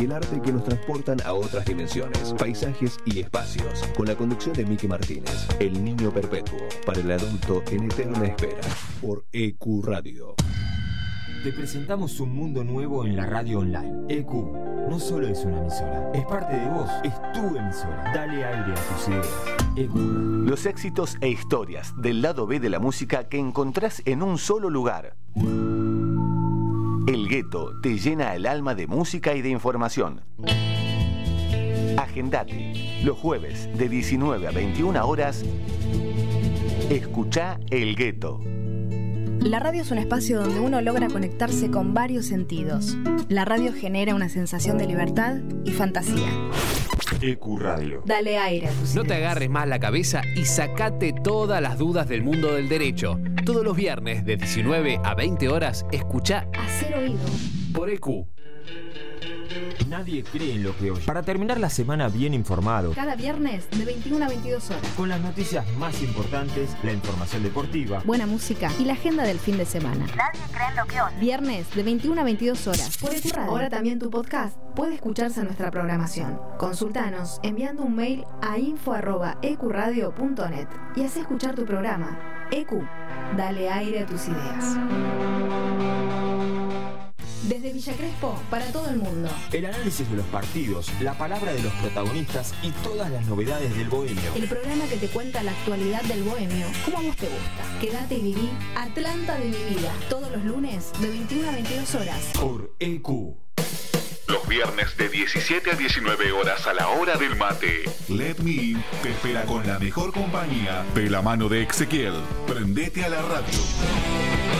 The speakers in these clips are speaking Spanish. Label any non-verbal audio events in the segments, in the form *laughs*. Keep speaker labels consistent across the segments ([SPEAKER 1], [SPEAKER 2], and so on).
[SPEAKER 1] y el arte que nos transportan a otras dimensiones, paisajes y espacios. Con la conducción de Miki Martínez, El Niño Perpetuo, para el adulto en eterna espera, por EQ Radio.
[SPEAKER 2] Te presentamos un mundo nuevo en la radio online. EQ no solo es una emisora, es parte de vos, es tu emisora. Dale aire a tus ideas. EQ
[SPEAKER 3] Los éxitos e historias del lado B de la música que encontrás en un solo lugar. El gueto te llena el alma de música y de información. Agendate los jueves de 19 a 21 horas. Escucha El Gueto.
[SPEAKER 4] La radio es un espacio donde uno logra conectarse con varios sentidos. La radio genera una sensación de libertad y fantasía.
[SPEAKER 2] EQ Radio.
[SPEAKER 4] Dale aire a tus
[SPEAKER 5] No te agarres más la cabeza y sacate todas las dudas del mundo del derecho. Todos los viernes de 19 a 20 horas, escucha
[SPEAKER 4] Hacer oído.
[SPEAKER 5] por EQ.
[SPEAKER 2] Nadie cree en lo que oye. Para terminar la semana bien informado,
[SPEAKER 4] Cada viernes de 21 a 22 horas.
[SPEAKER 2] con las noticias más importantes, la información deportiva,
[SPEAKER 4] Buena música y la agenda del fin de semana. Nadie cree en lo que oye. Viernes de 21 a 22 horas. Por Radio. Ahora también tu podcast puede escucharse en nuestra programación. Consultanos enviando un mail a info.ecuradio.net y haz escuchar tu programa. EQ, dale aire a tus ideas. Desde Villa Crespo, para todo el mundo.
[SPEAKER 2] el análisis de los partidos, la palabra de los protagonistas y todas las novedades del bohemio.
[SPEAKER 4] El programa que te cuenta la actualidad del bohemio, como a vos te gusta. Quédate y viví Atlanta de mi vida. Todos los lunes de 21 a 22 horas.
[SPEAKER 2] Por EQ.
[SPEAKER 6] Los viernes de 17 a 19 horas a la hora del mate. Let Me In te espera con la mejor compañía de la mano de Ezequiel. Prendete a la radio.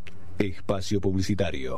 [SPEAKER 1] Espacio publicitario.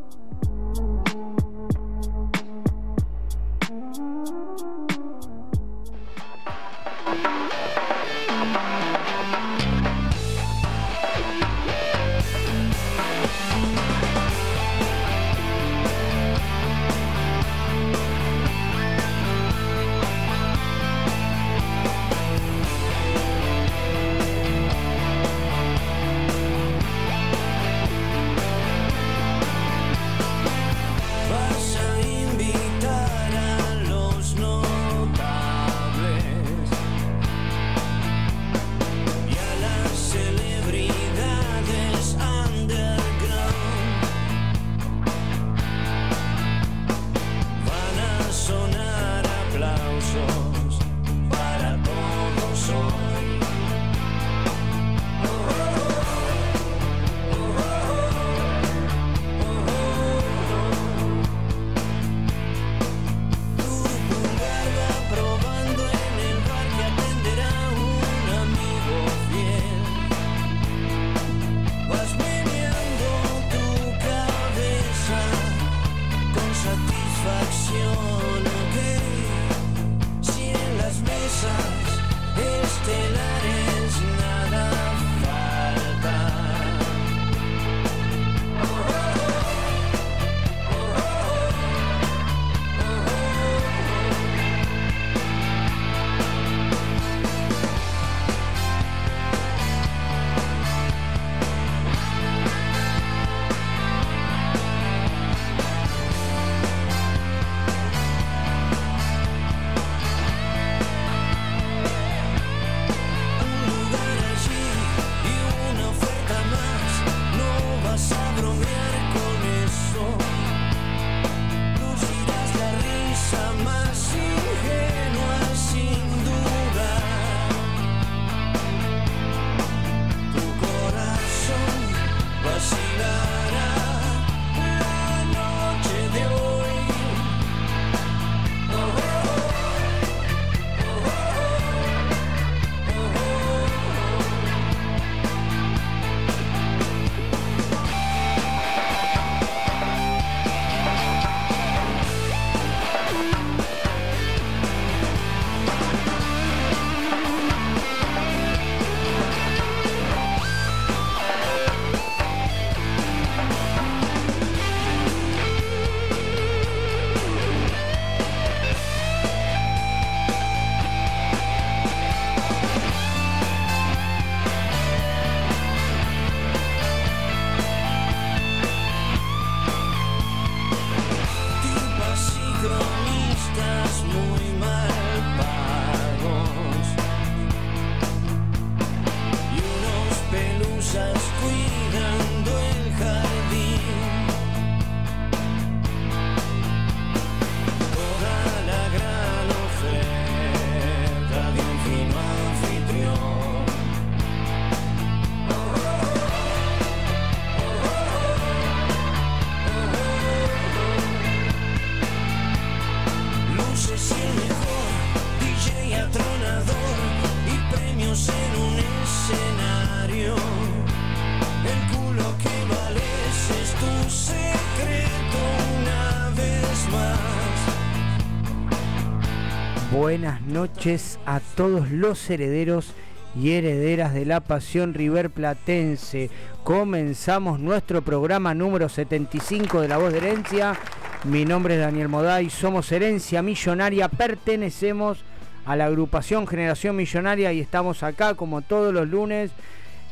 [SPEAKER 7] Noches a todos los herederos y herederas de la pasión River Platense. Comenzamos nuestro programa número 75 de La Voz de Herencia. Mi nombre es Daniel Moday, somos Herencia Millonaria, pertenecemos a la agrupación Generación Millonaria y estamos acá como todos los lunes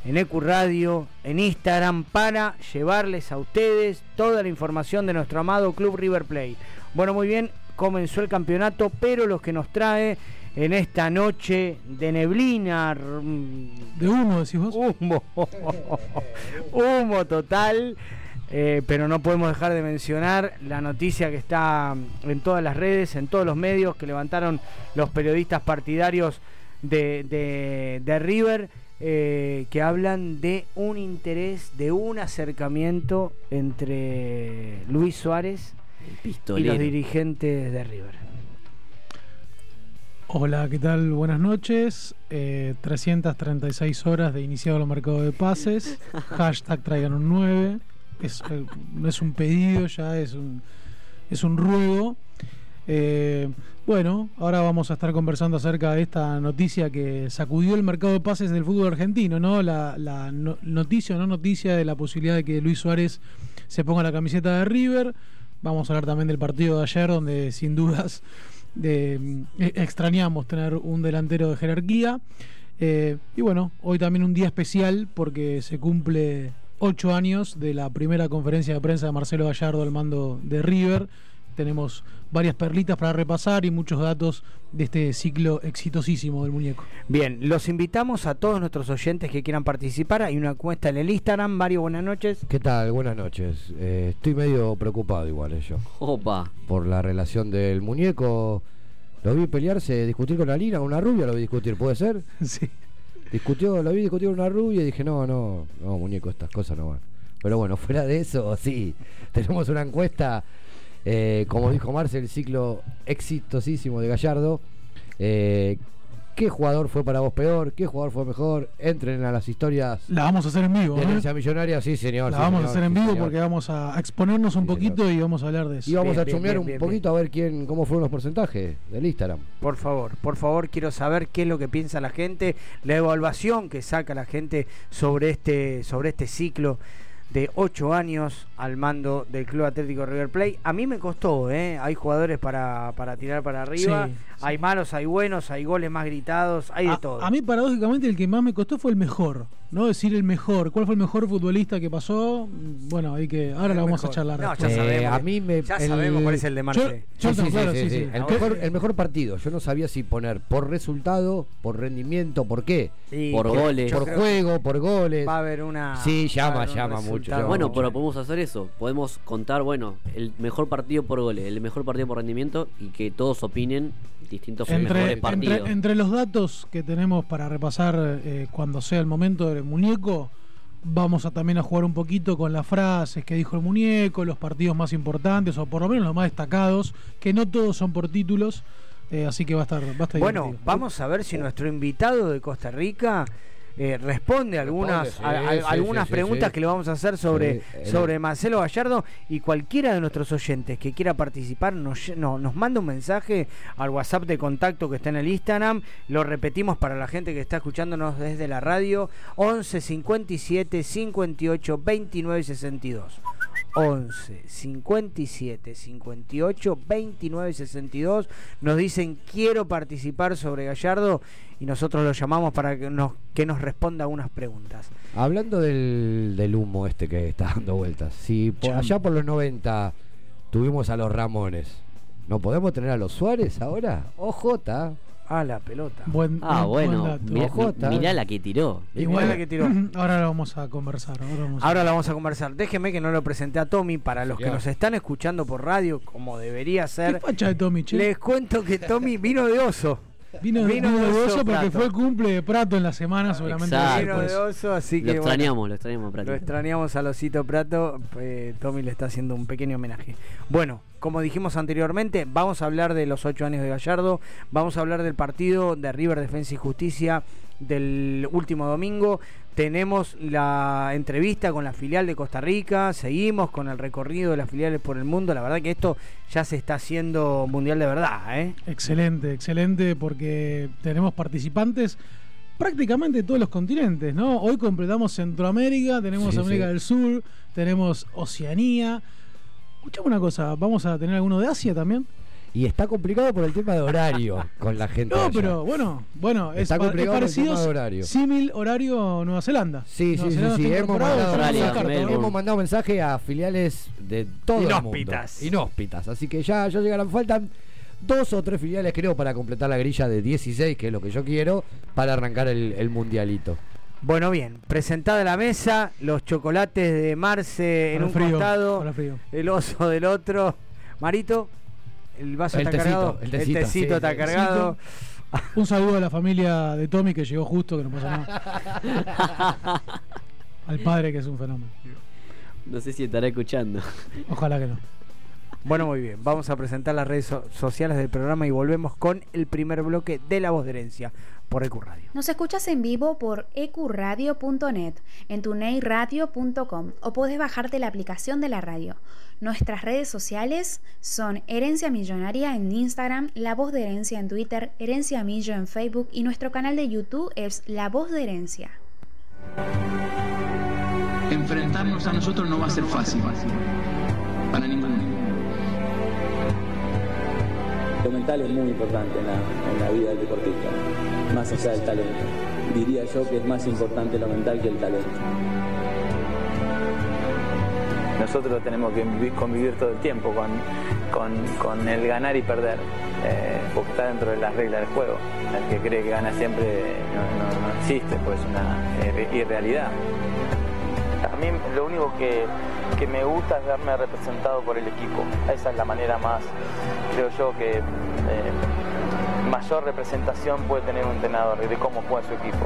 [SPEAKER 7] en EQ Radio, en Instagram, para llevarles a ustedes toda la información de nuestro amado Club River Play. Bueno, muy bien, comenzó el campeonato, pero los que nos trae en esta noche de neblina.
[SPEAKER 8] De humo, decís vos.
[SPEAKER 7] Humo. *laughs* humo total. eh, pero no podemos dejar de mencionar la noticia que está en todas las redes, en todos los medios que levantaron los periodistas partidarios de, de- de River, eh, que hablan de un interés, de un acercamiento entre Luis Suárez y los dirigentes de River.
[SPEAKER 8] Hola, ¿qué tal? Buenas noches. Eh, 336 horas de iniciado el mercado de pases. *laughs* Hashtag traigan un 9. Es, eh, no es un pedido, ya es un, es un ruego. Eh, bueno, ahora vamos a estar conversando acerca de esta noticia que sacudió el mercado de pases del fútbol argentino, ¿no? La, la no- noticia o no noticia de la posibilidad de que Luis Suárez se ponga la camiseta de River. Vamos a hablar también del partido de ayer, donde sin dudas de- eh, extrañamos tener un delantero de jerarquía. Eh, y bueno, hoy también un día especial porque se cumple ocho años de la primera conferencia de prensa de Marcelo Gallardo al mando de River. Tenemos varias perlitas para repasar y muchos datos de este ciclo exitosísimo del muñeco.
[SPEAKER 7] Bien, los invitamos a todos nuestros oyentes que quieran participar. Hay una encuesta en el Instagram. Mario, buenas noches.
[SPEAKER 9] ¿Qué tal? Buenas noches. Eh, estoy medio preocupado igual eh, yo.
[SPEAKER 10] Opa.
[SPEAKER 9] Por la relación del muñeco. Lo vi pelearse, discutir con la Lina, con una rubia, lo vi discutir, ¿puede ser? *laughs*
[SPEAKER 8] Sí.
[SPEAKER 9] Discutió, lo vi discutir con una rubia y dije, no, no, no, muñeco, estas cosas no van. Pero bueno, fuera de eso, sí, *laughs* tenemos una encuesta, eh, como dijo Marce, el ciclo exitosísimo de Gallardo. Eh, ¿Qué jugador fue para vos peor? ¿Qué jugador fue mejor? Entren a las historias
[SPEAKER 8] La vamos a hacer en vivo.
[SPEAKER 9] de
[SPEAKER 8] ¿eh?
[SPEAKER 9] millonaria, sí señor.
[SPEAKER 8] La
[SPEAKER 9] sí,
[SPEAKER 8] vamos
[SPEAKER 9] señor,
[SPEAKER 8] a hacer en
[SPEAKER 9] sí,
[SPEAKER 8] vivo
[SPEAKER 9] señor.
[SPEAKER 8] porque vamos a exponernos un poquito y vamos a hablar de eso.
[SPEAKER 9] Y vamos
[SPEAKER 7] Bien,
[SPEAKER 9] a chumear un
[SPEAKER 7] bien,
[SPEAKER 9] poquito a ver quién, cómo fueron los porcentajes del Instagram.
[SPEAKER 7] Por favor, por favor, quiero saber qué es lo que piensa la gente, la evaluación que saca la gente sobre este, sobre este ciclo de ocho años al mando del Club Atlético River Plate. A mí me costó, ¿eh? hay jugadores para, para tirar para arriba,
[SPEAKER 8] Sí,
[SPEAKER 7] hay malos, hay buenos, hay goles más gritados, hay de todo.
[SPEAKER 8] a mí, paradójicamente, el que más me costó fue el mejor. No decir el mejor. ¿Cuál fue el mejor futbolista que pasó? Bueno, hay que. Ahora la vamos
[SPEAKER 7] mejor.
[SPEAKER 8] a charlar.
[SPEAKER 7] No, ya sabemos.
[SPEAKER 9] Eh, a mí me,
[SPEAKER 7] ya
[SPEAKER 9] el-
[SPEAKER 7] sabemos cuál es el de Marce.
[SPEAKER 8] Yo-
[SPEAKER 9] Sí,
[SPEAKER 8] Jordan,
[SPEAKER 9] sí,
[SPEAKER 8] claro,
[SPEAKER 9] sí,
[SPEAKER 8] sí,
[SPEAKER 9] sí,
[SPEAKER 8] sí.
[SPEAKER 9] El, mejor, el mejor partido. Yo no sabía si poner por resultado, por rendimiento, por qué.
[SPEAKER 10] Por
[SPEAKER 7] yo-
[SPEAKER 10] goles.
[SPEAKER 7] yo
[SPEAKER 9] Por juego, por goles.
[SPEAKER 7] Va a haber una.
[SPEAKER 9] Sí, llama, llama mucho, llama
[SPEAKER 10] Bueno,
[SPEAKER 9] mucho.
[SPEAKER 10] pero podemos hacer eso. Podemos contar, bueno, el mejor partido por goles, el mejor partido por rendimiento y que todos opinen distintos
[SPEAKER 8] Entre,
[SPEAKER 10] mejores partidos.
[SPEAKER 8] entre, entre los datos que tenemos para repasar eh, cuando sea el momento del muñeco, vamos a también a jugar un poquito con las frases que dijo el muñeco, los partidos más importantes o por lo menos los más destacados, que no todos son por títulos, eh, así que va a estar, va a estar
[SPEAKER 7] Bueno,
[SPEAKER 8] divertido.
[SPEAKER 7] vamos a ver si nuestro invitado de Costa Rica eh, responde algunas,
[SPEAKER 9] Responde, sí,
[SPEAKER 7] a- a-
[SPEAKER 9] sí,
[SPEAKER 7] algunas
[SPEAKER 9] sí,
[SPEAKER 7] preguntas que le vamos a hacer sobre,
[SPEAKER 9] el-
[SPEAKER 7] sobre Marcelo Gallardo y cualquiera de nuestros oyentes que quiera participar nos, no, nos manda un mensaje al WhatsApp de contacto que está en el Instagram. Lo repetimos para la gente que está escuchándonos desde la radio 11 57 58 29 62. 11 57 58 29 62 nos dicen quiero participar sobre Gallardo y nosotros lo llamamos para que nos, que nos responda unas preguntas.
[SPEAKER 9] Hablando del, del humo este que está dando vueltas. Si por allá por los 90 tuvimos a los Ramones, ¿no podemos tener a los Suárez ahora? OJ.
[SPEAKER 7] Ah, la pelota.
[SPEAKER 8] Buen,
[SPEAKER 10] Ah,
[SPEAKER 8] buen- buen
[SPEAKER 10] bueno, mirá, mirá la que tiró.
[SPEAKER 7] Igual la que tiró. *laughs*
[SPEAKER 8] Ahora lo vamos a conversar. Ahora vamos a-
[SPEAKER 7] Ahora la vamos a conversar. Déjeme que no lo presenté a Tommy para los que nos están escuchando por radio, como debería
[SPEAKER 8] ¿Qué
[SPEAKER 7] ser.
[SPEAKER 8] facha de Tommy, che?
[SPEAKER 7] Les cuento que Tommy vino de oso.
[SPEAKER 8] Vino,
[SPEAKER 7] vino
[SPEAKER 8] vino
[SPEAKER 7] de oso
[SPEAKER 8] oso porque
[SPEAKER 7] Prato.
[SPEAKER 8] fue el cumple de Prato en la semana, seguramente.
[SPEAKER 10] Exacto.
[SPEAKER 7] Vino de oso, así
[SPEAKER 10] Lo
[SPEAKER 7] que bueno,
[SPEAKER 10] extrañamos, lo extrañamos, Prato.
[SPEAKER 7] lo extrañamos a Losito Prato. eh, Tommy le está haciendo un pequeño homenaje. Bueno, como dijimos anteriormente, vamos a hablar de los ocho años de Gallardo. Vamos a hablar del partido de River Defensa y Justicia del último domingo. Tenemos la entrevista con la filial de Costa Rica. Seguimos con el recorrido de las filiales por el mundo. La verdad que esto ya se está haciendo mundial de verdad, ¿eh?
[SPEAKER 8] Excelente, excelente, porque tenemos participantes prácticamente de todos los continentes, ¿no? Hoy completamos Centroamérica, tenemos
[SPEAKER 9] Sí,
[SPEAKER 8] América
[SPEAKER 9] sí.
[SPEAKER 8] del Sur, tenemos Oceanía. Escuchame una cosa, ¿vamos a tener alguno de Asia también?
[SPEAKER 9] Y está complicado por el tema de horario *laughs* con la gente.
[SPEAKER 8] No,
[SPEAKER 9] allá.
[SPEAKER 8] pero bueno, bueno, es,
[SPEAKER 9] Está
[SPEAKER 8] pa- es
[SPEAKER 9] complicado por el
[SPEAKER 8] parecido,
[SPEAKER 9] tema de horario.
[SPEAKER 8] símil horario Nueva Zelanda.
[SPEAKER 9] Sí,
[SPEAKER 8] Nueva
[SPEAKER 9] sí, sí,
[SPEAKER 8] Zelanda
[SPEAKER 9] sí. Hemos mandado,
[SPEAKER 10] Australia,
[SPEAKER 8] carta, ¿no?
[SPEAKER 10] Melbourne.
[SPEAKER 9] hemos mandado mensaje a filiales de todo
[SPEAKER 7] Inhóspitas.
[SPEAKER 9] el mundo. Inhóspitas. Así que ya, ya llegarán. Faltan dos o tres filiales, creo, para completar la grilla de 16, que es lo que yo quiero, para arrancar el, el mundialito.
[SPEAKER 7] Bueno, bien, presentada la mesa, los chocolates de Marce en un
[SPEAKER 8] frío,
[SPEAKER 7] costado,
[SPEAKER 8] para frío.
[SPEAKER 7] el oso del otro. Marito, el vaso
[SPEAKER 9] El
[SPEAKER 7] está
[SPEAKER 9] tecito,
[SPEAKER 7] cargado,
[SPEAKER 9] el tecito, sí,
[SPEAKER 7] está cargado.
[SPEAKER 8] Un saludo a la familia de Tommy que llegó justo, que no pasa *laughs* nada. Al padre que es un fenómeno.
[SPEAKER 10] No sé si estará escuchando.
[SPEAKER 8] Ojalá que no.
[SPEAKER 7] Bueno, muy bien, vamos a presentar las redes so- sociales del programa y volvemos con el primer bloque de La Voz de Herencia por EQ Radio.
[SPEAKER 11] Nos escuchas en vivo por ecuradio.net, en tuneiradio.com o puedes bajarte la aplicación de la radio. Nuestras redes sociales son Herencia Millonaria en Instagram, La Voz de Herencia en Twitter, Herencia Millo en Facebook y nuestro canal de YouTube es La Voz de Herencia.
[SPEAKER 12] Enfrentarnos a nosotros no va a ser fácil. Para ninguno.
[SPEAKER 13] Lo mental es muy importante en la, en la vida del deportista, más allá del talento. Diría yo que es más importante lo mental que el talento.
[SPEAKER 14] Nosotros tenemos que vivi- convivir todo el tiempo con, con- con el ganar y perder, eh, porque está dentro de las reglas del juego. El que cree que gana siempre no, no- no existe, pues es una eh, irrealidad. A mí lo único que, que me gusta es verme representado por el equipo. Esa es la manera más, creo yo, que eh, mayor representación puede tener un entrenador y de cómo juega su equipo.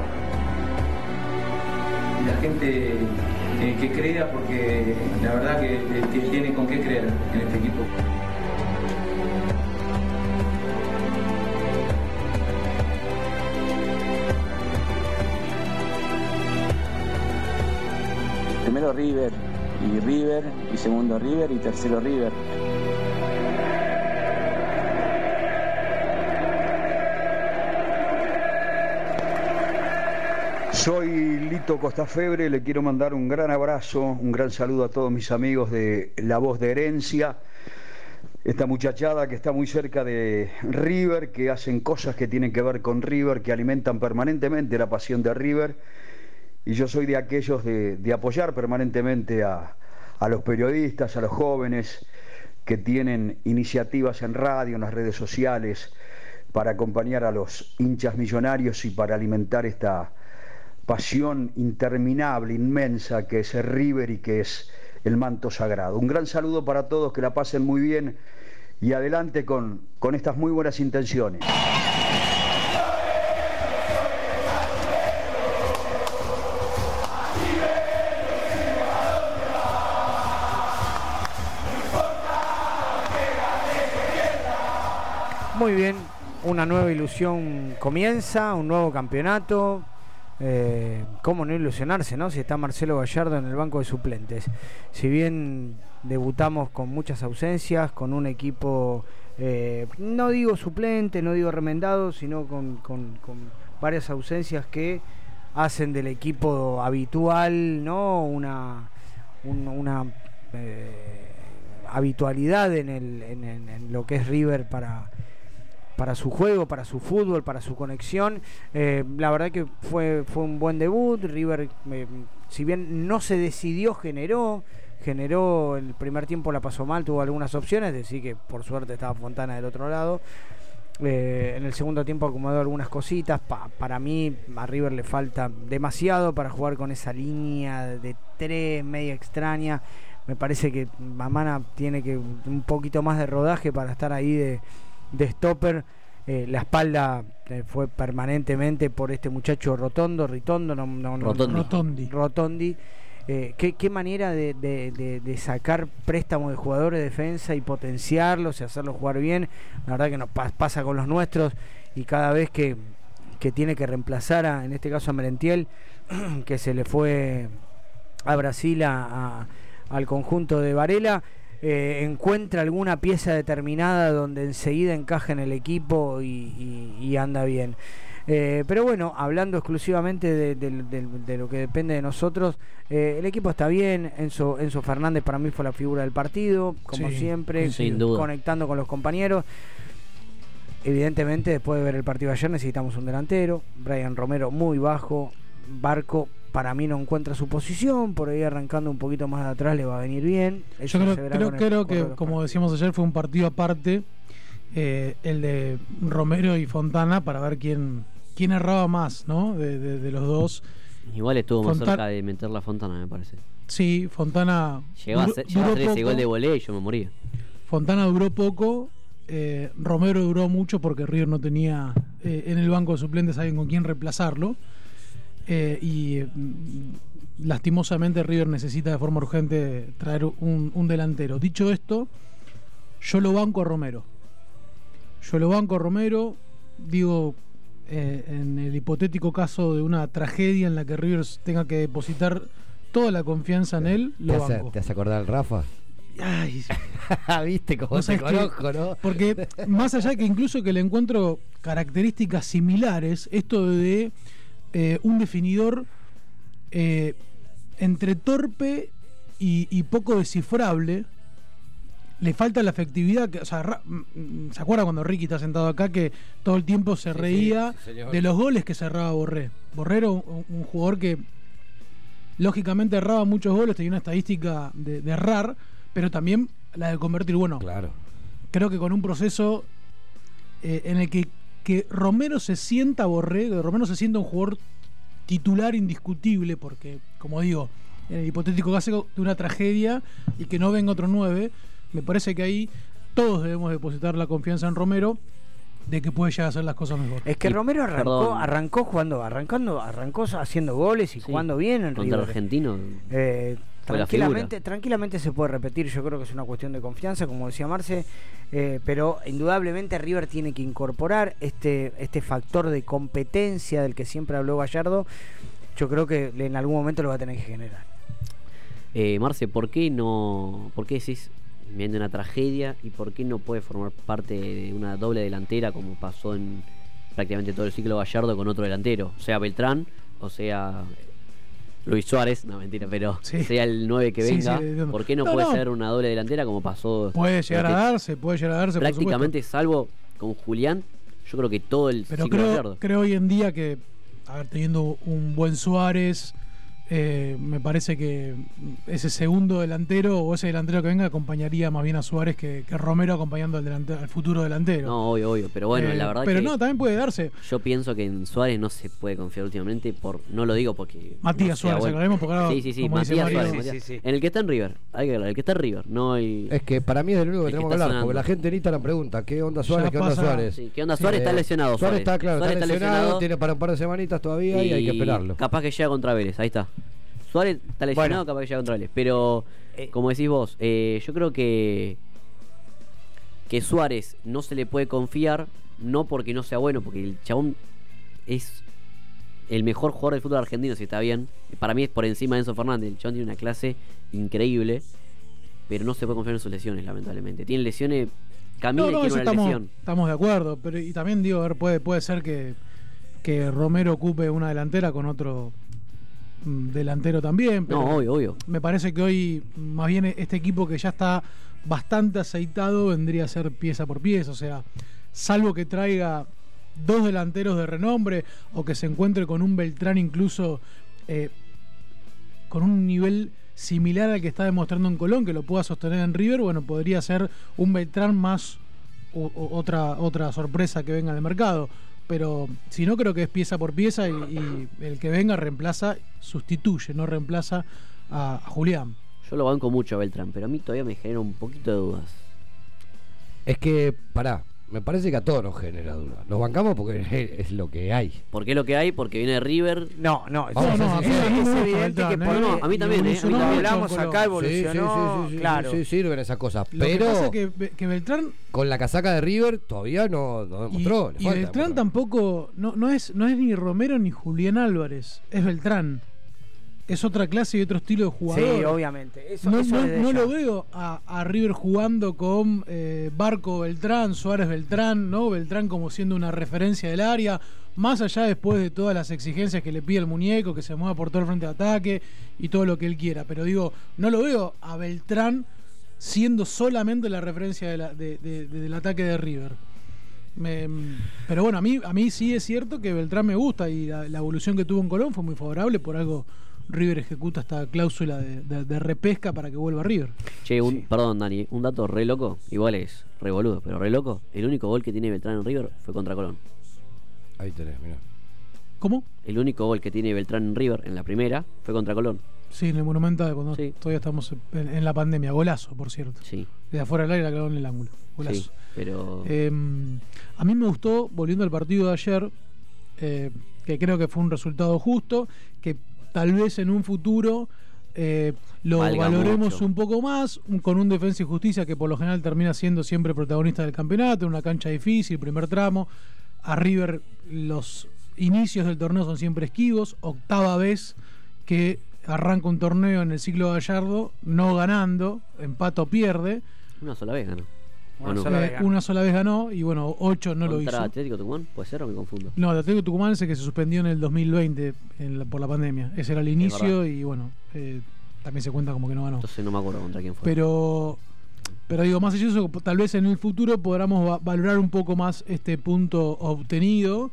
[SPEAKER 15] la gente eh, que crea porque la verdad que, que tiene con qué creer en este equipo.
[SPEAKER 13] Primero River y River y segundo River y tercero River.
[SPEAKER 16] Soy Lito Costafebre, le quiero mandar un gran abrazo, un gran saludo a todos mis amigos de La Voz de Herencia, esta muchachada que está muy cerca de River, que hacen cosas que tienen que ver con River, que alimentan permanentemente la pasión de River, y yo soy de aquellos de, de apoyar permanentemente a, a los periodistas, a los jóvenes que tienen iniciativas en radio, en las redes sociales, para acompañar a los hinchas millonarios y para alimentar esta pasión interminable, inmensa, que es el River y que es el manto sagrado. Un gran saludo para todos, que la pasen muy bien y adelante con, con estas muy buenas intenciones.
[SPEAKER 7] Una nueva ilusión comienza, un nuevo campeonato. Eh, ¿Cómo no ilusionarse, no? Si está Marcelo Gallardo en el banco de suplentes. Si bien debutamos con muchas ausencias, con un equipo, eh, no digo suplente, no digo remendado, sino con, con- con varias ausencias que hacen del equipo habitual, ¿no? Una, un- una eh, habitualidad en, el, en lo que es River para, para su juego, para su fútbol, para su conexión. Eh, la verdad que fue, fue un buen debut. River, eh, si bien no se decidió, generó. Generó el primer tiempo, la pasó mal, tuvo algunas opciones, decir que por suerte estaba Fontana del otro lado. Eh, en el segundo tiempo acomodó algunas cositas. Pa- para mí, a River le falta demasiado para jugar con esa línea de tres, media extraña. Me parece que Mamana tiene que un poquito más de rodaje para estar ahí de, de stopper. Eh, la espalda eh, fue permanentemente por este muchacho Rotondo, Ritondo, no, no- no-
[SPEAKER 10] Rotondi.
[SPEAKER 8] Rotondi.
[SPEAKER 7] Rotondi. Eh, ¿qué, qué manera de, de- de- de sacar préstamos de jugadores de defensa y potenciarlos y hacerlos jugar bien. La verdad que nos pa- pasa con los nuestros y cada vez que, que tiene que reemplazar, a, en este caso a Merentiel, *clears throat* que se le fue a Brasil a- a- al conjunto de Varela, eh, encuentra alguna pieza determinada donde enseguida encaja en el equipo y, y- y anda bien. Eh, pero bueno, hablando exclusivamente de, de- de- de lo que depende de nosotros, eh, el equipo está bien. Enzo, Enzo Fernández para mí fue la figura del partido, como
[SPEAKER 10] Sí,
[SPEAKER 7] siempre,
[SPEAKER 10] sin duda.
[SPEAKER 7] conectando con los compañeros. Evidentemente, después de ver el partido ayer, necesitamos un delantero. Brian Romero muy bajo. Barco para mí no encuentra su posición. Por ahí arrancando un poquito más de atrás le va a venir bien. Eso
[SPEAKER 8] Yo creo, creo, que, como decíamos ayer, fue un partido aparte, eh, el de Romero y Fontana, para ver quién, quién erraba más, ¿no? De, de- de los dos.
[SPEAKER 10] Igual estuvo más
[SPEAKER 8] Fontana-
[SPEAKER 10] cerca de meter la Fontana, me parece.
[SPEAKER 8] Sí, Fontana.
[SPEAKER 10] Llegó a
[SPEAKER 8] duró-
[SPEAKER 10] hacer, ese gol de voleo y yo me moría.
[SPEAKER 8] Fontana duró poco. eh, Romero duró mucho porque River no tenía eh, en el banco de suplentes alguien con quien reemplazarlo. Eh, y mm, lastimosamente River necesita de forma urgente traer un, un delantero. Dicho esto, yo lo banco a Romero. Yo lo banco a Romero. Digo, eh, en el hipotético caso de una tragedia en la que River tenga que depositar toda la confianza en él,
[SPEAKER 9] ¿Te
[SPEAKER 8] lo
[SPEAKER 9] hace,
[SPEAKER 8] banco.
[SPEAKER 9] te hace acordar al Rafa?
[SPEAKER 8] Ay, *laughs*
[SPEAKER 9] ¿Viste cómo te
[SPEAKER 8] que-
[SPEAKER 9] conozco, no?
[SPEAKER 8] Porque más allá que incluso que le encuentro características similares, esto de eh, un definidor eh, entre torpe y, y poco descifrable, le falta la efectividad. Que, o sea, Ra- mm, ¿Se acuerda cuando Ricky está sentado acá que todo el tiempo se
[SPEAKER 9] Sí,
[SPEAKER 8] reía
[SPEAKER 9] sí,
[SPEAKER 8] de los goles que cerraba Borré? Borré era un, un jugador que lógicamente erraba muchos goles, tenía una estadística de, de errar, pero también la de convertir. Bueno,
[SPEAKER 9] claro.
[SPEAKER 8] creo que con un proceso eh, en el que, que Romero se sienta Borré, que Romero se sienta un jugador titular indiscutible, porque, como digo, en el hipotético caso de una tragedia y que no venga otro 9, me parece que ahí todos debemos depositar la confianza en Romero de que puede llegar a hacer las cosas mejor.
[SPEAKER 7] Es que
[SPEAKER 10] Y-
[SPEAKER 7] Romero arrancó,
[SPEAKER 10] perdón.
[SPEAKER 7] arrancó jugando, arrancando, arrancó haciendo goles y jugando bien en
[SPEAKER 10] Contra
[SPEAKER 7] River.
[SPEAKER 10] Argentino.
[SPEAKER 7] Eh, tranquilamente, tranquilamente se puede repetir, yo creo que es una cuestión de confianza, como decía Marce, eh, pero indudablemente River tiene que incorporar este, este factor de competencia del que siempre habló Gallardo, yo creo que en algún momento lo va a tener que generar.
[SPEAKER 10] Eh, Marce, ¿por qué no. ¿Por qué decís viendo una tragedia y por qué no puede formar parte de una doble delantera como pasó en prácticamente todo el ciclo Gallardo con otro delantero? Sea Beltrán o sea Luis Suárez, no mentira, pero sea el 9 que
[SPEAKER 8] Sí,
[SPEAKER 10] venga.
[SPEAKER 8] sí, entiendo.
[SPEAKER 10] ¿Por qué no,
[SPEAKER 8] No,
[SPEAKER 10] puede
[SPEAKER 8] no.
[SPEAKER 10] ser una doble delantera como pasó?
[SPEAKER 8] Puede llegar a darse, puede llegar a darse. por
[SPEAKER 10] Prácticamente, salvo con Julián, yo creo que todo el
[SPEAKER 8] Pero creo, creo hoy en día que, a ver, teniendo un buen Suárez, eh, me parece que ese segundo delantero o ese delantero que venga acompañaría más bien a Suárez que, que Romero acompañando al, delante- al futuro delantero.
[SPEAKER 10] No, obvio, obvio. Pero bueno,
[SPEAKER 8] Eh,
[SPEAKER 10] la verdad
[SPEAKER 8] pero
[SPEAKER 10] que
[SPEAKER 8] no, también puede darse.
[SPEAKER 10] yo pienso que en Suárez no se puede confiar últimamente. por No lo digo porque.
[SPEAKER 8] Matías
[SPEAKER 10] no
[SPEAKER 8] Suárez,
[SPEAKER 10] bueno.
[SPEAKER 8] aclaremos, porque ahora,
[SPEAKER 10] Sí, sí, sí, Matías Suárez.
[SPEAKER 8] Sí,
[SPEAKER 10] Matías.
[SPEAKER 8] sí, sí.
[SPEAKER 10] En el que está en River, hay que hablar. El que está en River, no el.
[SPEAKER 9] Es que para mí es el único que
[SPEAKER 10] El
[SPEAKER 9] tenemos que hablar, porque la gente en Instagram pregunta, ¿qué onda Suárez?
[SPEAKER 10] Ya
[SPEAKER 9] ¿Qué onda
[SPEAKER 10] pasa-
[SPEAKER 9] Suárez?
[SPEAKER 10] Sí, ¿qué onda Suárez? Está lesionado,
[SPEAKER 9] Suárez
[SPEAKER 10] Suárez.
[SPEAKER 9] está, claro,
[SPEAKER 10] Suárez
[SPEAKER 9] está
[SPEAKER 10] está
[SPEAKER 9] lesionado,
[SPEAKER 10] lesionado.
[SPEAKER 9] tiene para un par de semanitas todavía y, hay que esperarlo.
[SPEAKER 10] Capaz que llega contra Vélez, ahí está. Suárez está lesionado, capaz que llega contra Vélez. Pero, como decís vos, eh, yo creo que. Que Suárez no se le puede confiar, no porque no sea bueno, porque el chabón es el mejor jugador del fútbol argentino, si está bien. Para mí es por encima de Enzo Fernández. El chabón tiene una clase increíble, pero no se puede confiar en sus lesiones, lamentablemente. Tiene lesiones, camina
[SPEAKER 8] No, no,
[SPEAKER 10] tiene una
[SPEAKER 8] estamos,
[SPEAKER 10] lesión.
[SPEAKER 8] estamos de acuerdo. Pero y también digo, a ver, puede, puede ser que, que Romero ocupe una delantera con otro delantero también. Pero
[SPEAKER 10] No, obvio, obvio.
[SPEAKER 8] Me parece que hoy, más bien este equipo que ya está bastante aceitado, vendría a ser pieza por pieza. O sea, salvo que traiga dos delanteros de renombre o que se encuentre con un Beltrán incluso eh, con un nivel similar al que está demostrando en Colón, que lo pueda sostener en River, bueno, podría ser un Beltrán más o- o- otra, otra sorpresa que venga del mercado. Pero si no, creo que es pieza por pieza y, y el que venga reemplaza, sustituye, no reemplaza a, a Julián.
[SPEAKER 10] Yo lo banco mucho a Beltrán, pero a mí todavía me genera un poquito de dudas.
[SPEAKER 9] Es que, pará, me parece que a todos nos genera duda. Nos bancamos porque *laughs* es lo que hay.
[SPEAKER 10] ¿Por qué es lo que hay? Porque viene de River.
[SPEAKER 7] No, no,
[SPEAKER 9] sinceros.
[SPEAKER 7] es evidente que por-
[SPEAKER 10] No, a mí también, ¿eh? A mí
[SPEAKER 7] Lo
[SPEAKER 10] también.
[SPEAKER 7] hablamos acá, evolucionó,
[SPEAKER 9] Sí, sí, sí, sí,
[SPEAKER 7] claro.
[SPEAKER 9] sí, sirven esas cosas.
[SPEAKER 8] Lo
[SPEAKER 9] pero
[SPEAKER 8] que pasa es que, que Beltrán
[SPEAKER 9] con la casaca de River todavía no, no
[SPEAKER 8] y,
[SPEAKER 9] demostró.
[SPEAKER 8] y Beltrán tampoco, no, no, es, no es ni Romero ni Julián Álvarez, es Beltrán. Es otra clase y otro estilo de jugador.
[SPEAKER 7] Sí, obviamente. Eso,
[SPEAKER 8] no
[SPEAKER 7] eso
[SPEAKER 8] no- lo veo a, a River jugando con eh, Barco Beltrán, Suárez Beltrán, ¿no? Beltrán como siendo una referencia del área, más allá después de todas las exigencias que le pide el muñeco, que se mueva por todo el frente de ataque y todo lo que él quiera. Pero digo, no lo veo a Beltrán siendo solamente la referencia de la- de- de- de- del ataque de River. Me- pero bueno, a mí, a mí sí es cierto que Beltrán me gusta y la, la evolución que tuvo en Colón fue muy favorable, por algo River ejecuta esta cláusula de, de- de repesca para que vuelva a River.
[SPEAKER 10] Che, un, perdón, Dani, un dato re loco. Igual es re boludo, pero re loco. El único gol que tiene Beltrán en River fue contra Colón.
[SPEAKER 9] Ahí tenés, mirá.
[SPEAKER 8] ¿Cómo?
[SPEAKER 10] El único gol que tiene Beltrán en River en la primera fue contra Colón.
[SPEAKER 8] Sí, en el Monumental, cuando todavía estamos en, en la pandemia. Golazo, por cierto.
[SPEAKER 10] Sí.
[SPEAKER 8] De afuera del aire la clavó en el ángulo. Golazo.
[SPEAKER 10] Sí, pero.
[SPEAKER 8] Eh, a mí me gustó, volviendo al partido de ayer, eh, que creo que fue un resultado justo, que tal vez en un futuro eh, lo
[SPEAKER 10] Valga
[SPEAKER 8] valoremos
[SPEAKER 10] mucho.
[SPEAKER 8] un poco más, un- con un defensa y justicia que por lo general termina siendo siempre protagonista del campeonato, en una cancha difícil, primer tramo. A River los inicios del torneo son siempre esquivos, octava vez que arranca un torneo en el ciclo Gallardo, no ganando, empate o pierde.
[SPEAKER 10] Una sola vez ganó.
[SPEAKER 8] Una,
[SPEAKER 10] ¿O no?
[SPEAKER 8] sola, vez ganó. una sola vez ganó y bueno, ocho no lo
[SPEAKER 10] ¿Contra
[SPEAKER 8] hizo.
[SPEAKER 10] Atlético Tucumán? ¿Puede ser o me confundo?
[SPEAKER 8] No, el Atlético Tucumán es el que se suspendió en el 2020 en la- por la pandemia. Ese era el inicio y bueno, eh, también se cuenta como que no ganó.
[SPEAKER 10] Entonces no me acuerdo contra quién fue.
[SPEAKER 8] Pero, pero digo, más allá de eso, tal vez en el futuro podamos va- valorar un poco más este punto obtenido.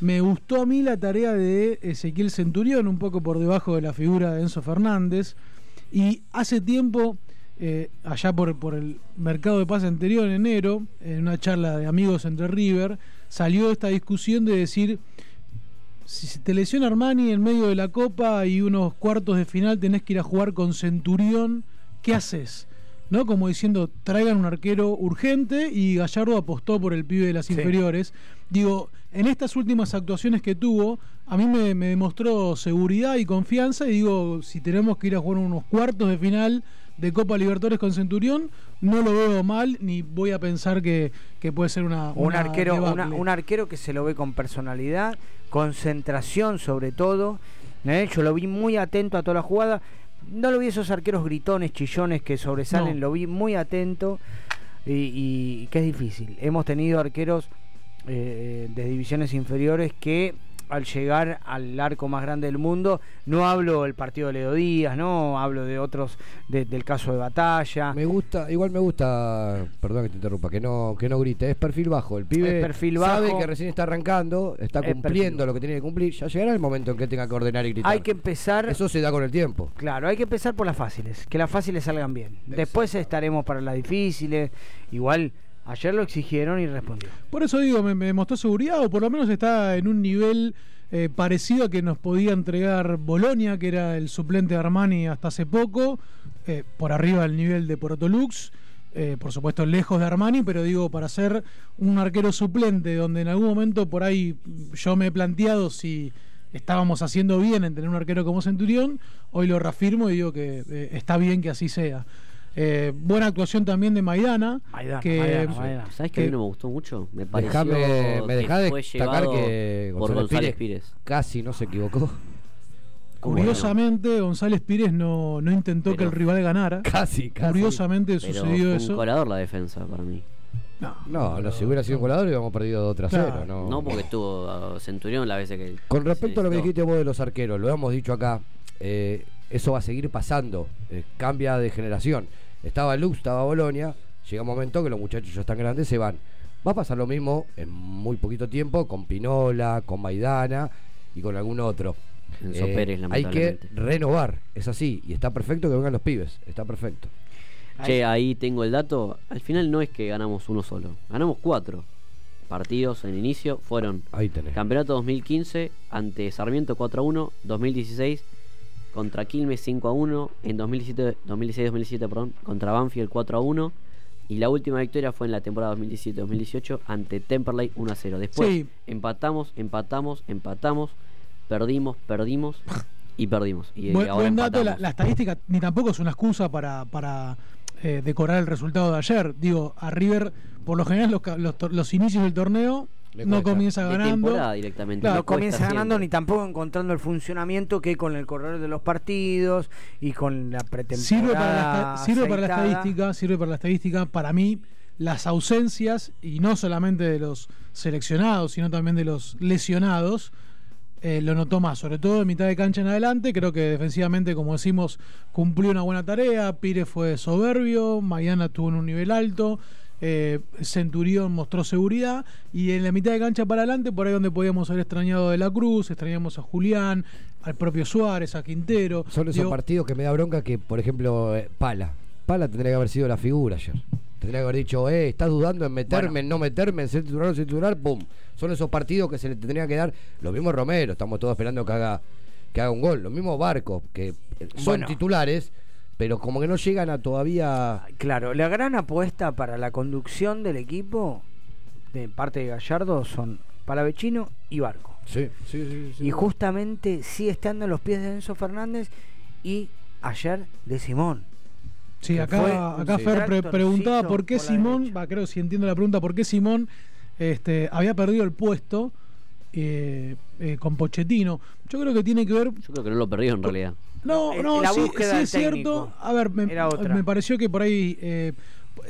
[SPEAKER 8] Me gustó a mí la tarea de Ezequiel Centurión, un poco por debajo de la figura de Enzo Fernández. Y hace tiempo, eh, allá por, por el mercado de paz anterior, en enero, en una charla de amigos entre River, salió esta discusión de decir, si se te lesiona Armani en medio de la copa y unos cuartos de final tenés que ir a jugar con Centurión, ¿qué haces? ¿no? Como diciendo, traigan un arquero urgente y Gallardo apostó por el pibe de las
[SPEAKER 7] Sí.
[SPEAKER 8] inferiores. Digo, en estas últimas actuaciones que tuvo, a mí me, me demostró seguridad y confianza y digo, si tenemos que ir a jugar unos cuartos de final de Copa Libertadores con Centurión, no lo veo mal ni voy a pensar que, que puede ser una...
[SPEAKER 7] Un
[SPEAKER 8] una
[SPEAKER 7] arquero, una- un arquero que se lo ve con personalidad, concentración sobre todo. ¿eh? Yo lo vi muy atento a toda la jugada. No lo vi esos arqueros gritones, chillones que sobresalen,
[SPEAKER 8] No.
[SPEAKER 7] lo vi muy atento y, y que es difícil. Hemos tenido arqueros eh, de divisiones inferiores que al llegar al arco más grande del mundo, no hablo del partido de Leo Díaz, no hablo de otros, de- del caso de batalla.
[SPEAKER 9] Me gusta, igual me gusta, perdón que te interrumpa, que no, que no grite, es perfil bajo. El pibe
[SPEAKER 7] perfil
[SPEAKER 9] sabe
[SPEAKER 7] bajo.
[SPEAKER 9] que recién está arrancando, está
[SPEAKER 7] Es
[SPEAKER 9] cumpliendo lo que tiene que cumplir. Ya llegará el momento en que tenga que ordenar y gritar.
[SPEAKER 7] Hay que empezar.
[SPEAKER 9] Eso se da con el tiempo.
[SPEAKER 7] Claro, hay que empezar por las fáciles, que las fáciles salgan bien. Después estaremos para las difíciles. Igual, ayer lo exigieron y respondió.
[SPEAKER 8] Por eso digo, me, me mostró seguridad, o por lo menos está en un nivel eh, parecido a que nos podía entregar Bolonia, que era el suplente de Armani hasta hace poco, eh, por arriba del nivel de Portolux, eh, por supuesto lejos de Armani, pero digo, para ser un arquero suplente, donde en algún momento por ahí yo me he planteado si estábamos haciendo bien en tener un arquero como Centurión, hoy lo reafirmo y digo que eh, está bien que así sea. Eh, buena actuación también de Maidana. que,
[SPEAKER 10] ¿Sabes que a mí no me gustó mucho? Me pareció
[SPEAKER 9] Dejame, me
[SPEAKER 10] que
[SPEAKER 9] dejá de
[SPEAKER 10] fue
[SPEAKER 9] destacar que
[SPEAKER 10] por González
[SPEAKER 9] Pires,
[SPEAKER 10] Pires.
[SPEAKER 9] casi no se equivocó. *laughs*
[SPEAKER 8] Curiosamente, González Pires no, no intentó que el rival ganara. *laughs*
[SPEAKER 9] Casi, casi.
[SPEAKER 8] Curiosamente
[SPEAKER 10] Pero
[SPEAKER 8] sucedió eso.
[SPEAKER 10] un colador la defensa para mí.
[SPEAKER 9] No, no, si hubiera sido un colador hubiéramos perdido 2 3 0. No,
[SPEAKER 10] No, porque estuvo uh, Centurión la vez que.
[SPEAKER 9] Con respecto a lo que dijiste vos de los arqueros, lo hemos dicho acá, eh, eso va a seguir pasando, eh, cambia de generación. Estaba Lux, estaba Bolonia, llega un momento que los muchachos ya están grandes, se van. Va a pasar lo mismo en muy poquito tiempo con Pinola, con Maidana y con algún otro. Eh,
[SPEAKER 10] Pérez,
[SPEAKER 9] hay que renovar, es así, y está perfecto que vengan los pibes, está perfecto.
[SPEAKER 10] Che, ahí tengo el dato. Al final no es que ganamos uno solo. Ganamos cuatro partidos en inicio. Fueron Campeonato 2015 ante Sarmiento 4 a 1. 2016 contra Quilmes 5 a 1. En 2016-2017 perdón, contra Banfield 4 a 1. Y la última victoria fue en la temporada 2017-2018 ante Temperley 1 a 0. Después
[SPEAKER 8] Sí.
[SPEAKER 10] empatamos, empatamos, empatamos. Perdimos, perdimos y perdimos. Y
[SPEAKER 8] Buen,
[SPEAKER 10] ahora
[SPEAKER 8] buen dato, la, la estadística ni tampoco es una excusa para, para eh, decorar el resultado de ayer. Digo, a River, por lo general, los, los, los inicios del torneo no comienza ganando.
[SPEAKER 10] directamente.
[SPEAKER 8] Claro,
[SPEAKER 7] no comienza ganando ni tampoco encontrando el funcionamiento que con el correr de los partidos y con la pretemporada.
[SPEAKER 8] Sirve para la, sirve para la estadística, sirve para la estadística. Para mí, las ausencias, y no solamente de los seleccionados, sino también de los lesionados, eh, lo notó más, sobre todo en mitad de cancha en adelante. Creo que defensivamente, como decimos, cumplió una buena tarea. Pires fue soberbio, Maidana estuvo en un nivel alto. Eh, Centurión mostró seguridad y en la mitad de cancha para adelante, por ahí donde podíamos haber extrañado a De la Cruz, extrañamos a Julián, al propio Suárez, a Quintero.
[SPEAKER 9] Son esos
[SPEAKER 8] Digo,
[SPEAKER 9] partidos que me da bronca que, por ejemplo, eh, Pala. Pala tendría que haber sido la figura ayer. Tendría que haber dicho, eh, estás dudando en meterme, en no meterme, en ser titular o no ser titular, pum. Son esos partidos que se le tendría que dar. Lo mismo Romero, estamos todos esperando que haga, que haga un gol. Lo mismo Barco, que eh, son
[SPEAKER 7] Bueno.
[SPEAKER 9] titulares, pero como que no llegan a todavía.
[SPEAKER 7] Claro, la gran apuesta para la conducción del equipo de parte de Gallardo son Palavecino y Barco.
[SPEAKER 9] Sí, sí, sí. sí.
[SPEAKER 7] Y justamente sigue estando en los pies de Enzo Fernández y ayer de Simón.
[SPEAKER 8] Sí, acá,
[SPEAKER 7] fue
[SPEAKER 8] acá Fer pre- preguntaba por qué
[SPEAKER 7] por
[SPEAKER 8] Simón, va, creo si entiendo la pregunta, por qué Simón este, había perdido el puesto eh, eh, con Pochettino. Yo creo que tiene que ver.
[SPEAKER 10] Yo creo que no lo perdió en realidad.
[SPEAKER 8] No, no,
[SPEAKER 7] la
[SPEAKER 8] sí, sí es cierto. A ver, me, pareció que por ahí eh,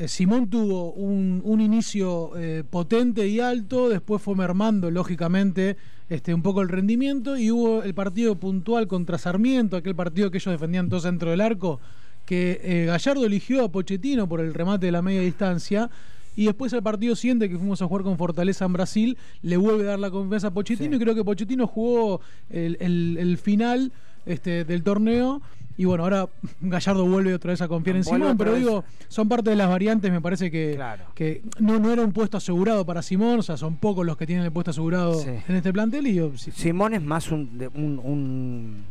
[SPEAKER 8] Simón tuvo un, un inicio eh, potente y alto, después fue mermando, lógicamente, este, un poco el rendimiento y hubo el partido puntual contra Sarmiento, aquel partido que ellos defendían todos dentro del arco, que eh, Gallardo eligió a Pochettino por el remate de la media distancia. Y después el partido siguiente que fuimos a jugar con Fortaleza en Brasil, le vuelve a dar la confianza a Pochettino y creo que Pochettino jugó el, el- el final este, del torneo. Y bueno, ahora Gallardo vuelve otra vez a confiar en Simón, pero
[SPEAKER 7] vez.
[SPEAKER 8] digo, son parte de las variantes, me parece que,
[SPEAKER 7] Claro.
[SPEAKER 8] que no, no era un puesto asegurado para Simón, o sea, son pocos los que tienen el puesto asegurado
[SPEAKER 7] Sí.
[SPEAKER 8] en este plantel y yo, sí,
[SPEAKER 7] Simón es más un, un, un,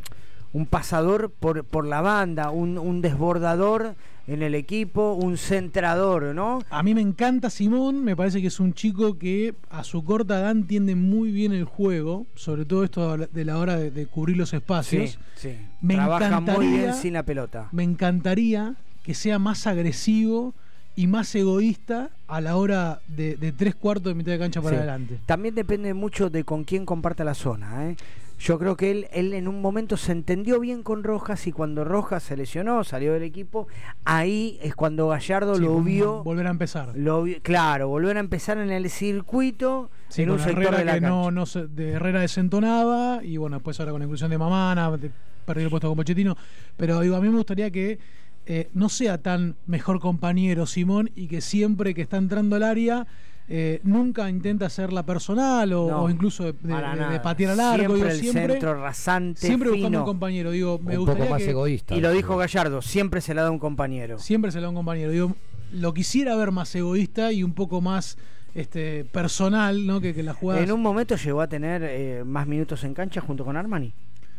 [SPEAKER 7] un pasador por, por la banda, un, un desbordador en el equipo, un centrador, ¿no?
[SPEAKER 8] A mí me encanta Simón, me parece que es un chico que a su corta edad entiende muy bien el juego, sobre todo esto de la hora de, de cubrir los espacios.
[SPEAKER 7] Sí, sí.
[SPEAKER 8] Me
[SPEAKER 7] Trabaja muy bien sin la pelota.
[SPEAKER 8] Me encantaría que sea más agresivo y más egoísta a la hora de, de tres cuartos de mitad de cancha para
[SPEAKER 7] Sí.
[SPEAKER 8] adelante.
[SPEAKER 7] También depende mucho de con quién comparta la zona. ¿eh? Yo creo que él, él en un momento se entendió bien con Rojas y cuando Rojas se lesionó, salió del equipo, ahí es cuando Gallardo
[SPEAKER 8] Sí,
[SPEAKER 7] lo vio.
[SPEAKER 8] Volver a empezar.
[SPEAKER 7] Lo claro, volver a empezar en el circuito,
[SPEAKER 8] Sí,
[SPEAKER 7] en un sector
[SPEAKER 8] Herrera
[SPEAKER 7] de la
[SPEAKER 8] que
[SPEAKER 7] cancha.
[SPEAKER 8] no, no se- de Herrera desentonaba y bueno, después ahora con la inclusión de Mamana, de- perdió el puesto con Pochettino, pero digo, a mí me gustaría que eh, no sea tan mejor compañero Simón y que siempre que está entrando al área eh, nunca intenta hacerla personal o,
[SPEAKER 7] No,
[SPEAKER 8] o incluso de, de-
[SPEAKER 7] para
[SPEAKER 8] de- de
[SPEAKER 7] nada.
[SPEAKER 8] patear al arco.
[SPEAKER 7] Siempre
[SPEAKER 8] digo,
[SPEAKER 7] el
[SPEAKER 8] siempre,
[SPEAKER 7] centro rasante,
[SPEAKER 8] siempre buscando
[SPEAKER 7] fino.
[SPEAKER 8] un compañero. Digo, me
[SPEAKER 9] Un poco
[SPEAKER 8] gustaría
[SPEAKER 9] más
[SPEAKER 8] que
[SPEAKER 9] egoísta.
[SPEAKER 7] Y lo dijo Gallardo, siempre se la da un compañero.
[SPEAKER 8] siempre se le da un compañero. Digo, lo quisiera ver más egoísta y un poco más este personal, ¿no? Que, que la jugada.
[SPEAKER 7] En un momento llegó a tener eh, más minutos en cancha junto con Armani.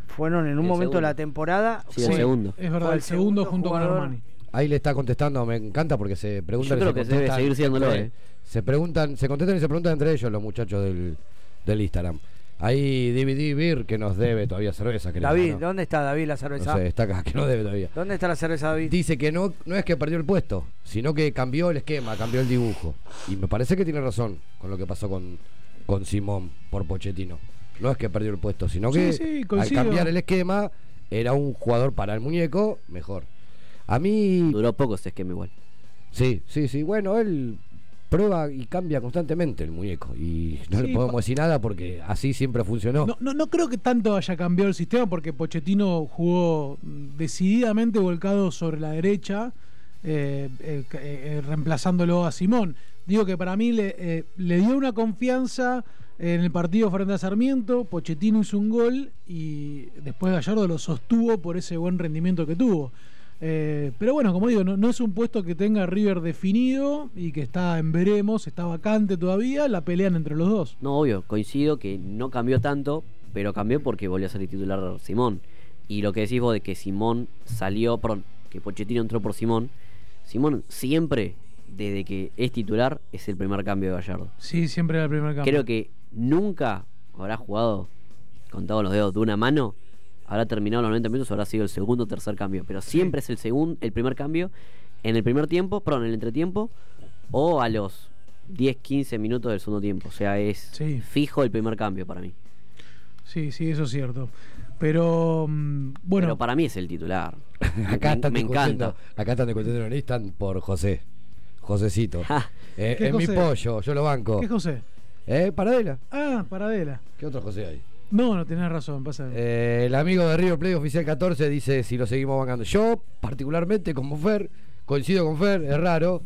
[SPEAKER 7] Fueron en un
[SPEAKER 10] El
[SPEAKER 7] momento de la temporada.
[SPEAKER 10] Sí, el segundo.
[SPEAKER 8] Es verdad,
[SPEAKER 7] fue
[SPEAKER 8] el segundo junto con. Armani.
[SPEAKER 9] Ahí le está contestando, me encanta porque se preguntan
[SPEAKER 10] Yo creo que debe seguir siéndolo, eh.
[SPEAKER 9] Se preguntan, se contestan y se preguntan entre ellos los muchachos del, del Instagram. Ahí DVD Beer que nos debe todavía cerveza, creo.
[SPEAKER 7] David,
[SPEAKER 9] ¿no?
[SPEAKER 7] ¿dónde está David la cerveza?
[SPEAKER 9] No sé, está acá, *laughs* que no debe todavía.
[SPEAKER 7] ¿Dónde está la cerveza David?
[SPEAKER 9] Dice que no, no es que perdió el puesto, sino que cambió el esquema, cambió el dibujo. Y me parece que tiene razón con lo que pasó con, con Simón por Pochettino. No es que perdió el puesto, sino que
[SPEAKER 8] sí,
[SPEAKER 9] al cambiar el esquema era un jugador para el muñeco mejor. A mí...
[SPEAKER 10] Duró poco ese esquema igual.
[SPEAKER 9] Sí, sí, sí. Bueno, él prueba y cambia constantemente el muñeco. Y no
[SPEAKER 8] Sí,
[SPEAKER 9] le podemos decir nada porque así siempre funcionó.
[SPEAKER 8] No, no, no creo que tanto haya cambiado el sistema porque Pochettino jugó mm, decididamente volcado sobre la derecha, eh, eh, eh, reemplazándolo a Simón. Digo que para mí le, le dio una confianza en el partido frente a Sarmiento, Pochettino hizo un gol y después Gallardo lo sostuvo por ese buen rendimiento que tuvo. Eh, pero bueno, como digo, no, no es un puesto que tenga River definido y que está en veremos, está vacante todavía, la pelean entre los dos.
[SPEAKER 10] No, obvio, coincido que no cambió tanto, pero cambió porque volvió a ser titular Simón. Y lo que decís vos de que Simón salió, perdón, que Pochettino entró por Simón, Simón siempre, desde que es titular, es el primer cambio de Gallardo.
[SPEAKER 8] Sí, siempre era el primer cambio.
[SPEAKER 10] Creo que nunca habrá jugado, contado los dedos de una mano, habrá terminado los 90 minutos, habrá sido el segundo o tercer cambio. Pero siempre es el segundo, el primer cambio en el primer tiempo, perdón, en el entretiempo, o a los 10, 15 minutos del segundo tiempo. O sea, es fijo el primer cambio para mí.
[SPEAKER 8] Sí, sí, eso es cierto. Pero mm, bueno,
[SPEAKER 10] Pero para mí es el titular. *laughs*
[SPEAKER 9] acá
[SPEAKER 10] me,
[SPEAKER 9] están
[SPEAKER 10] me encanta.
[SPEAKER 9] acá están el Instant por José. Josecito. *laughs* Eh,
[SPEAKER 8] ¿Qué
[SPEAKER 9] es mi pollo, yo lo banco.
[SPEAKER 8] ¿qué José?
[SPEAKER 9] ¿Eh? Paradela.
[SPEAKER 8] Ah, Paradela.
[SPEAKER 9] ¿Qué otro José hay?
[SPEAKER 8] No, no tenés razón, pasa.
[SPEAKER 9] Eh, el amigo de River Play Oficial 14 dice si lo seguimos bancando. Yo, particularmente, como Fer, coincido con Fer, es raro,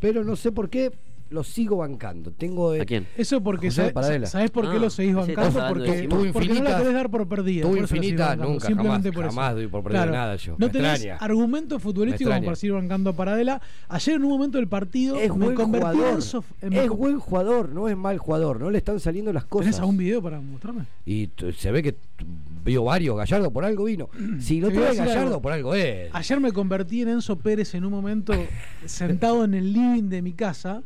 [SPEAKER 9] pero no sé por qué lo sigo bancando. Tengo
[SPEAKER 10] ¿A quién?
[SPEAKER 8] Eso porque
[SPEAKER 9] José
[SPEAKER 8] sabe-
[SPEAKER 9] Paradela.
[SPEAKER 8] ¿sabés por qué
[SPEAKER 10] Ah,
[SPEAKER 8] lo seguís bancando? Porque, porque no la
[SPEAKER 9] infinita-
[SPEAKER 8] querés dar por perdida. por seguís
[SPEAKER 9] infinita, nunca,
[SPEAKER 8] simplemente
[SPEAKER 9] jamás,
[SPEAKER 8] por eso.
[SPEAKER 9] jamás doy por perdido nada yo.
[SPEAKER 8] No
[SPEAKER 9] Me
[SPEAKER 8] tenés
[SPEAKER 9] extraña.
[SPEAKER 8] argumento futbolístico como para seguir bancando a Paradela. Ayer en un momento del partido
[SPEAKER 9] Es
[SPEAKER 8] me
[SPEAKER 9] buen
[SPEAKER 8] convertí
[SPEAKER 9] jugador.
[SPEAKER 8] en, sof- en-
[SPEAKER 9] Es buen jugador, no es mal jugador. No le están saliendo las cosas.
[SPEAKER 8] ¿Tenés algún video para mostrarme?
[SPEAKER 9] Y se ve que vio varios. Gallardo por algo vino. Si lo
[SPEAKER 8] Te
[SPEAKER 9] trae Gallardo
[SPEAKER 8] algo.
[SPEAKER 9] por algo es.
[SPEAKER 8] Ayer me convertí en Enzo Pérez en un momento *laughs* sentado en el living de mi casa,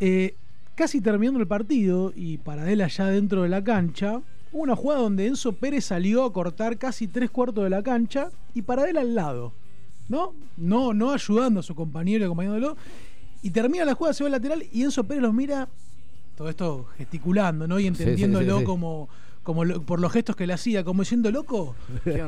[SPEAKER 8] eh, casi terminando el partido y Paradela ya dentro de la cancha. Hubo una jugada donde Enzo Pérez salió a cortar casi tres cuartos de la cancha y Paradela al lado, ¿no? No, no ayudando a su compañero, acompañándolo. Y termina la jugada, se va al lateral y Enzo Pérez los mira, todo esto gesticulando, ¿no? Y
[SPEAKER 9] Sí, sí, sí,
[SPEAKER 8] entendiéndolo
[SPEAKER 9] sí.
[SPEAKER 8] como, como lo- por los gestos que le hacía, como diciendo, loco,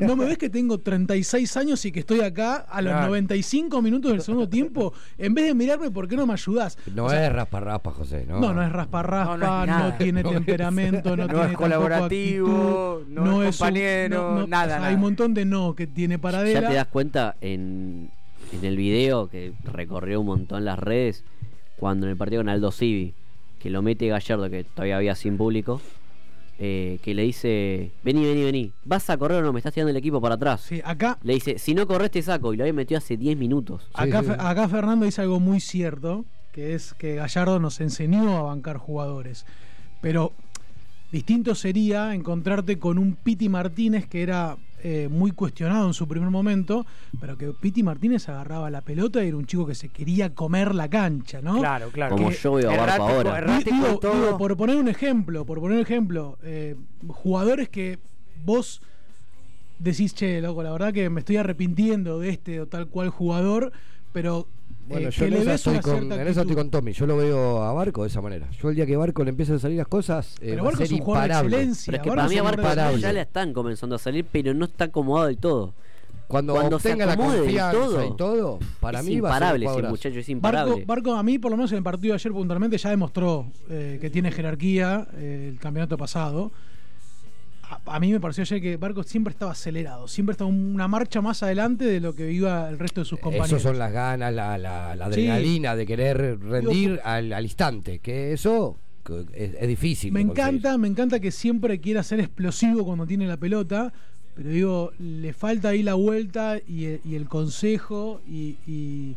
[SPEAKER 8] ¿no me ves que tengo 36 años y que estoy acá a los
[SPEAKER 9] Claro.
[SPEAKER 8] 95 minutos del segundo tiempo? En vez de mirarme, ¿por qué no me ayudás?
[SPEAKER 9] No
[SPEAKER 8] O sea,
[SPEAKER 9] es raspa raspa, José. No,
[SPEAKER 8] no, no es raspa raspa,
[SPEAKER 7] No, no
[SPEAKER 8] tiene *laughs*
[SPEAKER 9] No es-
[SPEAKER 8] temperamento, no,
[SPEAKER 7] no
[SPEAKER 8] tiene
[SPEAKER 7] es colaborativo,
[SPEAKER 8] actitud,
[SPEAKER 7] no es
[SPEAKER 8] un-
[SPEAKER 7] compañero,
[SPEAKER 8] no, no,
[SPEAKER 7] nada,
[SPEAKER 8] o sea,
[SPEAKER 7] nada.
[SPEAKER 8] Hay un montón de no que tiene
[SPEAKER 10] Ya
[SPEAKER 8] Paradela.
[SPEAKER 10] te das cuenta en, en el video que recorrió un montón las redes, cuando en el partido con Aldo Civi, que lo mete Gallardo, que todavía había sin público, eh, que le dice, vení, vení, vení, ¿vas a correr o no? Me estás tirando el equipo para atrás.
[SPEAKER 8] Sí, acá,
[SPEAKER 10] Le dice, si no corres te saco, y lo había metido hace 10 minutos.
[SPEAKER 8] acá, Fe- acá Fernando dice algo muy cierto, que es que Gallardo nos enseñó a bancar jugadores. Pero distinto sería encontrarte con un Piti Martínez que era eh, muy cuestionado en su primer momento, pero que Piti Martínez agarraba la pelota y era un chico que se quería comer la cancha, ¿no?
[SPEAKER 7] Claro, claro.
[SPEAKER 10] Como yo veo a Barco ahora.
[SPEAKER 8] Di- digo- digo, por poner un ejemplo, por poner un ejemplo, eh, jugadores que vos decís, che, loco, la verdad que me estoy arrepintiendo de este o tal cual jugador, pero
[SPEAKER 9] Bueno,
[SPEAKER 8] eh,
[SPEAKER 9] yo
[SPEAKER 8] que
[SPEAKER 9] en
[SPEAKER 8] le
[SPEAKER 9] eso,
[SPEAKER 8] ves
[SPEAKER 9] estoy
[SPEAKER 8] una
[SPEAKER 9] con,
[SPEAKER 8] cierta
[SPEAKER 9] en eso estoy con Tommy. Yo lo veo a Barco de esa manera. Yo el día que Barco le empiezan a salir las cosas, eh,
[SPEAKER 8] Pero
[SPEAKER 9] va a
[SPEAKER 8] Barco
[SPEAKER 9] ser
[SPEAKER 8] es un jugador de
[SPEAKER 9] imparable.
[SPEAKER 8] excelencia.
[SPEAKER 10] Pero es que
[SPEAKER 8] Barco
[SPEAKER 10] para mí a Barco ya le están comenzando a salir, pero no está acomodado del todo.
[SPEAKER 9] Cuando,
[SPEAKER 10] Cuando se
[SPEAKER 9] obtenga la
[SPEAKER 10] acomode del
[SPEAKER 9] confianza
[SPEAKER 10] todo,
[SPEAKER 9] y todo, para
[SPEAKER 10] es
[SPEAKER 9] mí va a ser
[SPEAKER 10] imparable
[SPEAKER 9] un
[SPEAKER 10] ese
[SPEAKER 9] jugadorazo.
[SPEAKER 10] muchacho, es
[SPEAKER 8] Barco,
[SPEAKER 10] imparable.
[SPEAKER 8] Barco, a mí, por lo menos en el partido de ayer puntualmente, ya demostró eh, que tiene jerarquía eh, el campeonato pasado. A, a mí me pareció ayer que Barco siempre estaba acelerado, siempre estaba una marcha más adelante de lo que iba el resto de sus compañeros.
[SPEAKER 9] Eso son las ganas, la, la- la
[SPEAKER 8] Sí.
[SPEAKER 9] adrenalina de querer rendir al, al instante. Que eso es, es difícil.
[SPEAKER 8] Me encanta, me encanta que siempre quiera ser explosivo cuando tiene la pelota, pero digo, le falta ahí la vuelta y el, y el consejo y, y-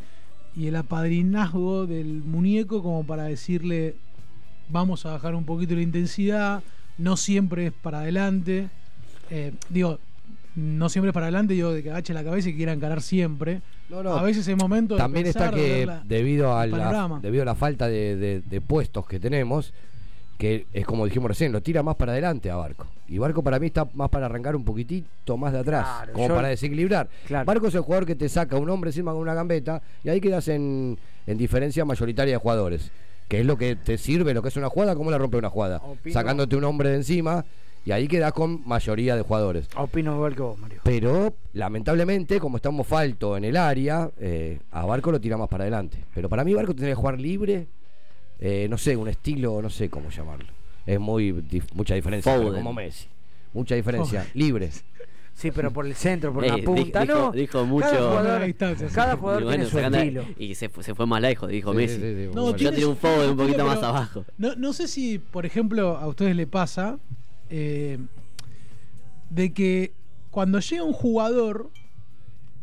[SPEAKER 8] y el apadrinazgo del muñeco como para decirle, vamos a bajar un poquito la intensidad, no siempre es para adelante. Eh, digo, no siempre es para adelante, digo, de que agache la cabeza y que quiera encarar siempre.
[SPEAKER 9] No, no.
[SPEAKER 8] A veces es momento de
[SPEAKER 9] También está
[SPEAKER 8] pensar,
[SPEAKER 9] que
[SPEAKER 8] la-
[SPEAKER 9] debido, a la, debido a la falta de, de- de puestos que tenemos, que es como dijimos recién, lo tira más para adelante a Barco. Y Barco para mí está más para arrancar un poquitito más de atrás,
[SPEAKER 7] Claro,
[SPEAKER 9] como
[SPEAKER 7] yo-
[SPEAKER 9] para desequilibrar.
[SPEAKER 7] Claro.
[SPEAKER 9] Barco es el jugador que te saca un hombre encima con una gambeta y ahí quedas en, en diferencia mayoritaria de jugadores. Que es lo que te sirve, lo que es una jugada, cómo la rompe una jugada.
[SPEAKER 7] Opino-
[SPEAKER 9] Sacándote un hombre de encima y ahí quedas con mayoría de jugadores.
[SPEAKER 7] Opino igual que vos, Mario.
[SPEAKER 9] Pero lamentablemente, como estamos falto en el área, eh, a Barco lo tira más para adelante. Pero para mí Barco tendría que jugar libre, eh, no sé, un estilo, no sé cómo llamarlo. Es muy dif- mucha diferencia, como Messi. Mucha diferencia,
[SPEAKER 7] Foden.
[SPEAKER 9] libre. *laughs*
[SPEAKER 7] Sí, pero por el centro, por
[SPEAKER 10] Eh,
[SPEAKER 7] la
[SPEAKER 10] di-
[SPEAKER 7] punta,
[SPEAKER 10] dijo,
[SPEAKER 7] no.
[SPEAKER 10] dijo mucho.
[SPEAKER 7] Cada jugador,
[SPEAKER 8] está, sí,
[SPEAKER 7] cada jugador
[SPEAKER 10] Y
[SPEAKER 7] tiene su estilo.
[SPEAKER 10] Y se fue, se fue más lejos, dijo
[SPEAKER 9] Sí,
[SPEAKER 10] Messi.
[SPEAKER 9] sí, sí, sí,
[SPEAKER 8] No,
[SPEAKER 9] bueno.
[SPEAKER 10] Yo
[SPEAKER 8] tiene
[SPEAKER 10] tiré un foul un poquito más abajo.
[SPEAKER 8] No, no sé si, por ejemplo, a ustedes le pasa eh, de que cuando llega un jugador,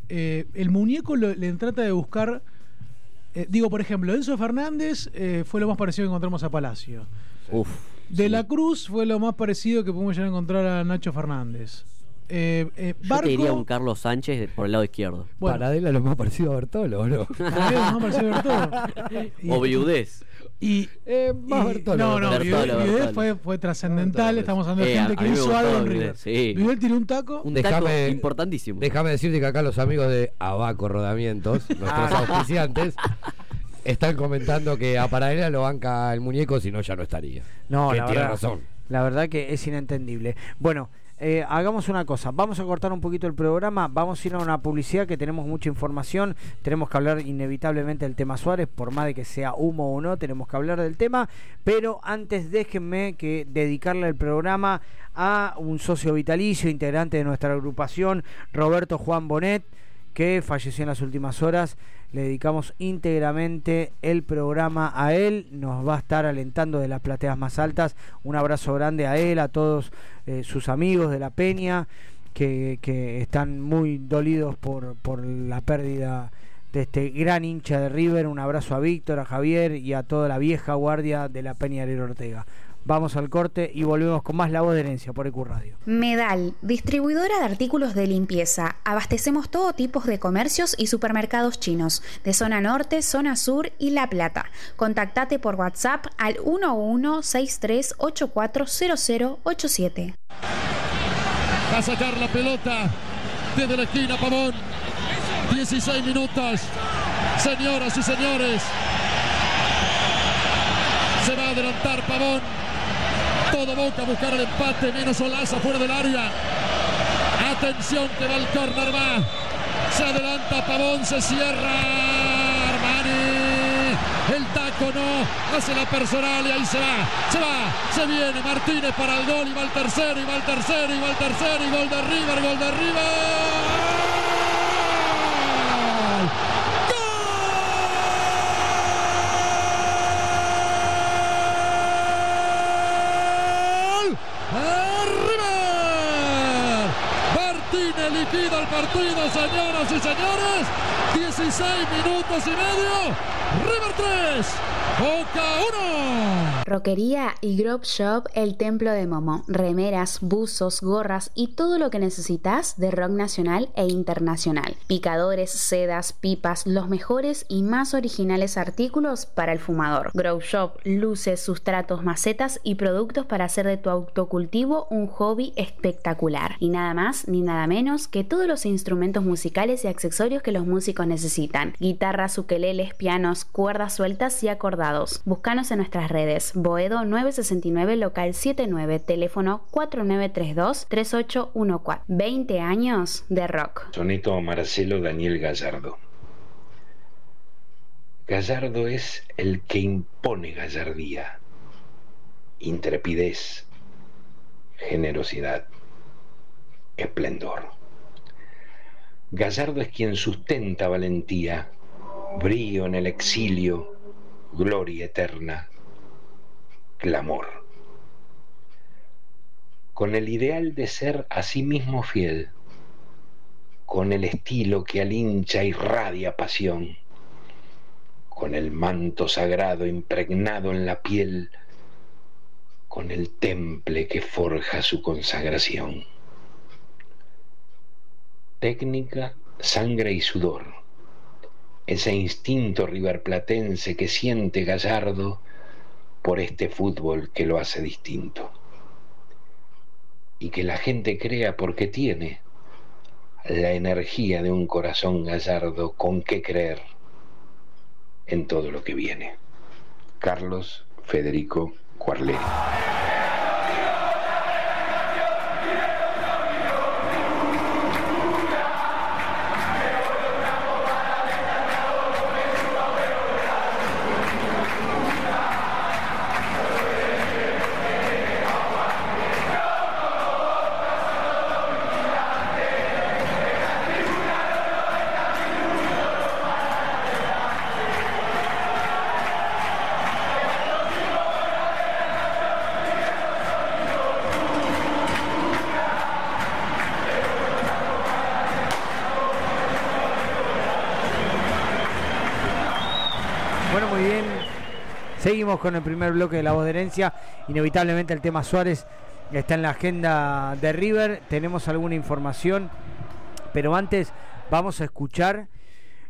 [SPEAKER 8] eh, el muñeco lo- le trata de buscar. eh, digo, por ejemplo, Enzo Fernández eh, fue lo más parecido que encontramos a Palacio.
[SPEAKER 10] Uf.
[SPEAKER 8] De la Cruz fue lo más parecido que pudimos llegar a encontrar a Nacho Fernández. Eh, eh,
[SPEAKER 10] Yo te diría un Carlos Sánchez por el lado izquierdo.
[SPEAKER 8] bueno,
[SPEAKER 9] Paradela lo más parecido a Bertolo, ¿o ¿no?
[SPEAKER 8] para mí lo más parecido todo. Y- *laughs*
[SPEAKER 10] O Viudez.
[SPEAKER 8] Y,
[SPEAKER 9] Eh, más
[SPEAKER 8] y-
[SPEAKER 9] Bertolo.
[SPEAKER 8] No, no,
[SPEAKER 10] Bertolo, Bertolo.
[SPEAKER 8] fue, fue trascendental.
[SPEAKER 9] Bertolo,
[SPEAKER 8] Estamos hablando de
[SPEAKER 10] Eh, a-
[SPEAKER 8] gente
[SPEAKER 10] a
[SPEAKER 8] que hizo algo en River.
[SPEAKER 10] sí.
[SPEAKER 8] Vidal tiró un taco.
[SPEAKER 10] Un
[SPEAKER 9] Déjame-
[SPEAKER 10] taco importantísimo.
[SPEAKER 9] Déjame decirte que acá los amigos de Abaco Rodamientos, *laughs* nuestros auspiciantes, están comentando que a Paradela lo banca el muñeco, si no ya no estaría.
[SPEAKER 7] No,
[SPEAKER 9] que
[SPEAKER 7] la
[SPEAKER 9] tiene
[SPEAKER 7] verdad,
[SPEAKER 9] razón.
[SPEAKER 7] la verdad que es inentendible. Bueno, eh, hagamos una cosa, vamos a cortar un poquito el programa, vamos a ir a una publicidad que tenemos mucha información, tenemos que hablar inevitablemente del tema Suárez, por más de que sea humo o no, tenemos que hablar del tema, pero antes déjenme que dedicarle el programa a un socio vitalicio, integrante de nuestra agrupación, Roberto Juan Bonet, que falleció en las últimas horas. Le dedicamos íntegramente el programa a él. Nos va a estar alentando de las plateas más altas. Un abrazo grande a él, a todos eh, sus amigos de la Peña, que, que están muy dolidos por, por la pérdida de este gran hincha de River. Un abrazo a Víctor, a Javier y a toda la vieja guardia de la Peña Herrera Ortega. Vamos al corte y volvemos con más La Voz de Herencia por EQ Radio.
[SPEAKER 11] Medal, distribuidora de artículos de limpieza. Abastecemos todo tipo de comercios y supermercados chinos, de zona norte, zona sur y La Plata. Contactate por WhatsApp al 1163840087.
[SPEAKER 17] Va a sacar la pelota desde la esquina Pavón. 16 minutos. Señoras y señores. Se va a adelantar Pavón. Todo Boca a buscar el empate. Menos Olaza fuera del área. Atención que va el córner. Va. Se adelanta Pavón. Se cierra. Armani. El taco no. Hace la personal y ahí se va. Se va. Se viene Martínez para el gol. Y va el tercero. Y va el tercero. Y va el tercero. Y gol de River. Gol de River. ¡Gol! ¡A River! Martínez liquida el partido, señoras y señores. 16 minutos y medio. River 3, Boca 1.
[SPEAKER 11] Roquería y Grove Shop El Templo de Momo. Remeras, buzos, gorras y todo lo que necesitas de rock nacional e internacional. Picadores, sedas, pipas, los mejores y más originales artículos para el fumador. Grove Shop, luces, sustratos, macetas y productos para hacer de tu autocultivo un hobby espectacular. Y nada más ni nada menos que todos los instrumentos musicales y accesorios que los músicos necesitan. Guitarras, ukeleles, pianos, cuerdas sueltas y acordados. Búscanos en nuestras redes. Boedo 969 local 79, teléfono 4932-3814. 20 años de rock.
[SPEAKER 18] Soneto Marcelo Daniel Gallardo. Gallardo es el que impone gallardía, intrepidez, generosidad, esplendor. Gallardo es quien sustenta valentía, brío en el exilio, gloria eterna, clamor. Con el ideal de ser a sí mismo fiel, con el estilo que al hincha irradia pasión, con el manto sagrado impregnado en la piel, con el temple que forja su consagración. Técnica, sangre y sudor. Ese instinto riverplatense que siente Gallardo por este fútbol que lo hace distinto. Y que la gente crea porque tiene la energía de un corazón gallardo con que creer en todo lo que viene. Carlos Federico Cuarleri.
[SPEAKER 7] Con el primer bloque de la voz de herencia. Inevitablemente el tema Suárez está en la agenda de River. Tenemos alguna información. Pero antes vamos a escuchar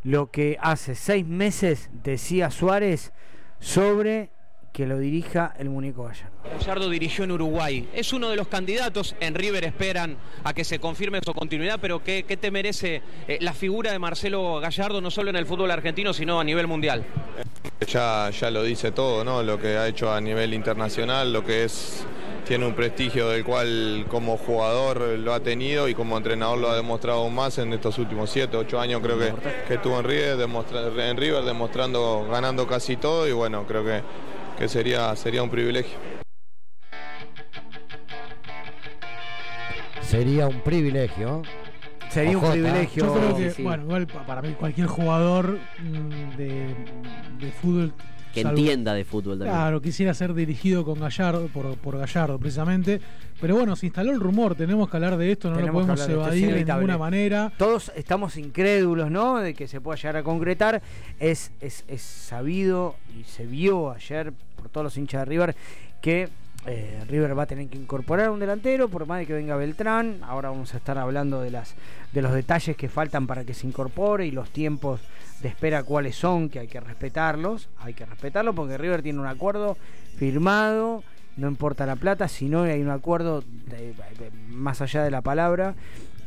[SPEAKER 7] lo que hace seis meses decía Suárez sobre que lo dirija el muñeco Gallardo.
[SPEAKER 19] Gallardo dirigió en Uruguay. Es uno de los candidatos. En River esperan a que se confirme su continuidad, pero ¿qué, qué te merece eh, la figura de Marcelo Gallardo, no solo en el fútbol argentino, sino a nivel mundial?
[SPEAKER 20] Ya, ya lo dice todo, ¿no? Lo que ha hecho a nivel internacional, lo que es tiene un prestigio del cual como jugador lo ha tenido y como entrenador lo ha demostrado aún más en estos últimos 7, 8 años creo que, que estuvo en River, en River demostrando, ganando casi todo y bueno, creo que, que sería, sería un privilegio.
[SPEAKER 9] Sería un privilegio.
[SPEAKER 7] Sería un privilegio.
[SPEAKER 8] Yo creo que,
[SPEAKER 7] Sí, sí.
[SPEAKER 8] bueno, igual pa- para mí cualquier jugador mm, de, de fútbol
[SPEAKER 10] Que
[SPEAKER 8] salvo-
[SPEAKER 10] entienda de fútbol también.
[SPEAKER 8] Claro, quisiera ser dirigido con Gallardo, por, por Gallardo precisamente. Pero bueno, se instaló el rumor, tenemos que hablar de esto, no
[SPEAKER 7] Tenemos
[SPEAKER 8] lo
[SPEAKER 7] que
[SPEAKER 8] podemos
[SPEAKER 7] hablar de
[SPEAKER 8] evadir de ninguna manera.
[SPEAKER 7] Todos estamos incrédulos, ¿no? De que se pueda llegar a concretar. Es, es, es sabido y se vio ayer por todos los hinchas de River que eh, River va a tener que incorporar un delantero, por más de que venga Beltrán. Ahora vamos a estar hablando de las de los detalles que faltan para que se incorpore y los tiempos de espera cuáles son, que hay que respetarlos. Hay que respetarlos porque River tiene un acuerdo firmado. No importa la plata, sino hay un acuerdo más allá de la palabra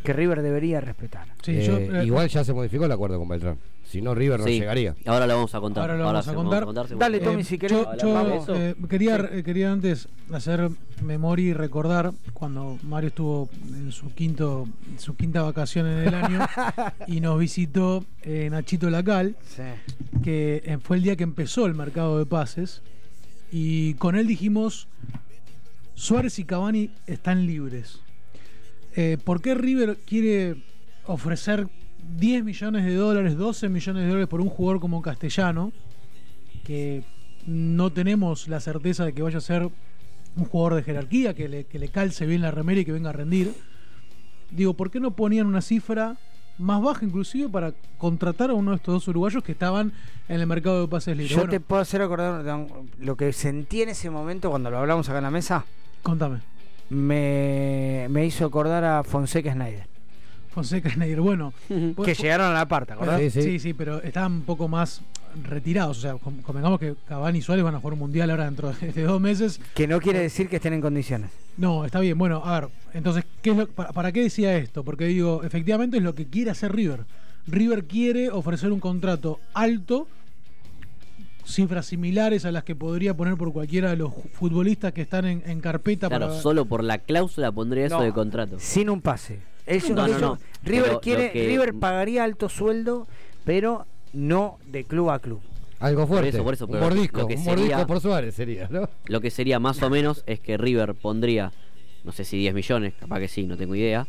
[SPEAKER 7] que River debería respetar.
[SPEAKER 9] Eh, igual ya se modificó el acuerdo con Beltrán. Si no, River no
[SPEAKER 10] Sí,
[SPEAKER 9] llegaría.
[SPEAKER 10] Ahora lo vamos a contar.
[SPEAKER 8] Ahora lo vamos a
[SPEAKER 10] se-
[SPEAKER 8] contar.
[SPEAKER 7] Dale,
[SPEAKER 8] Eh,
[SPEAKER 7] Tommy, si querés.
[SPEAKER 8] Yo, eh, quería,
[SPEAKER 7] Sí.
[SPEAKER 8] eh, quería antes hacer memoria y recordar cuando Mario estuvo en su quinto su quinta vacación en el año *laughs* y nos visitó eh, Nachito Lacal, que eh, fue el día que empezó el mercado de pases y con él dijimos Suárez y Cavani están libres. Eh, ¿Por qué River quiere ofrecer 10 millones de dólares, 12 millones de dólares por un jugador como Castellano? Que no tenemos la certeza de que vaya a ser un jugador de jerarquía, que le, que le calce bien la remera y que venga a rendir. Digo, ¿por qué no ponían una cifra más baja inclusive para contratar a uno de estos dos uruguayos que estaban en el mercado de pases libres.
[SPEAKER 7] Yo
[SPEAKER 8] Bueno,
[SPEAKER 7] te puedo hacer acordar lo que sentí en ese momento cuando lo hablamos acá en la mesa.
[SPEAKER 8] Contame.
[SPEAKER 7] Me, me hizo acordar a Fonseca Snyder.
[SPEAKER 8] Fonseca Schneider, bueno. *laughs*
[SPEAKER 7] Que llegaron a la par, ¿te acordás?
[SPEAKER 8] Pero-
[SPEAKER 7] Sí, sí.
[SPEAKER 8] sí, sí, pero estaban un poco más retirados. O sea, convengamos que Cavani y Suárez van a jugar un mundial ahora dentro de de dos meses.
[SPEAKER 7] Que no quiere decir que estén en condiciones.
[SPEAKER 8] No, está bien. Bueno, a ver, entonces, ¿qué es lo, para, para qué decía esto? Porque digo, efectivamente es lo que quiere hacer River. River quiere ofrecer un contrato alto, cifras similares a las que podría poner por cualquiera de los futbolistas que están en, en carpeta
[SPEAKER 10] Claro,
[SPEAKER 8] para.
[SPEAKER 10] solo por la cláusula pondría eso de contrato.
[SPEAKER 7] Sin un pase. Ellos-
[SPEAKER 10] No, no,
[SPEAKER 7] ellos-
[SPEAKER 10] no.
[SPEAKER 7] River
[SPEAKER 10] Pero
[SPEAKER 7] quiere,
[SPEAKER 10] que-
[SPEAKER 7] River pagaría alto sueldo, pero no de club a club.
[SPEAKER 9] Algo
[SPEAKER 10] Por
[SPEAKER 9] fuerte.
[SPEAKER 10] eso, por eso,
[SPEAKER 9] un
[SPEAKER 10] pero
[SPEAKER 9] mordisco,
[SPEAKER 10] lo que
[SPEAKER 9] un
[SPEAKER 10] sería-
[SPEAKER 9] mordisco por Suárez sería, ¿no?
[SPEAKER 10] Lo que sería más o menos es que River pondría, no sé si 10 millones, capaz que sí, no tengo idea,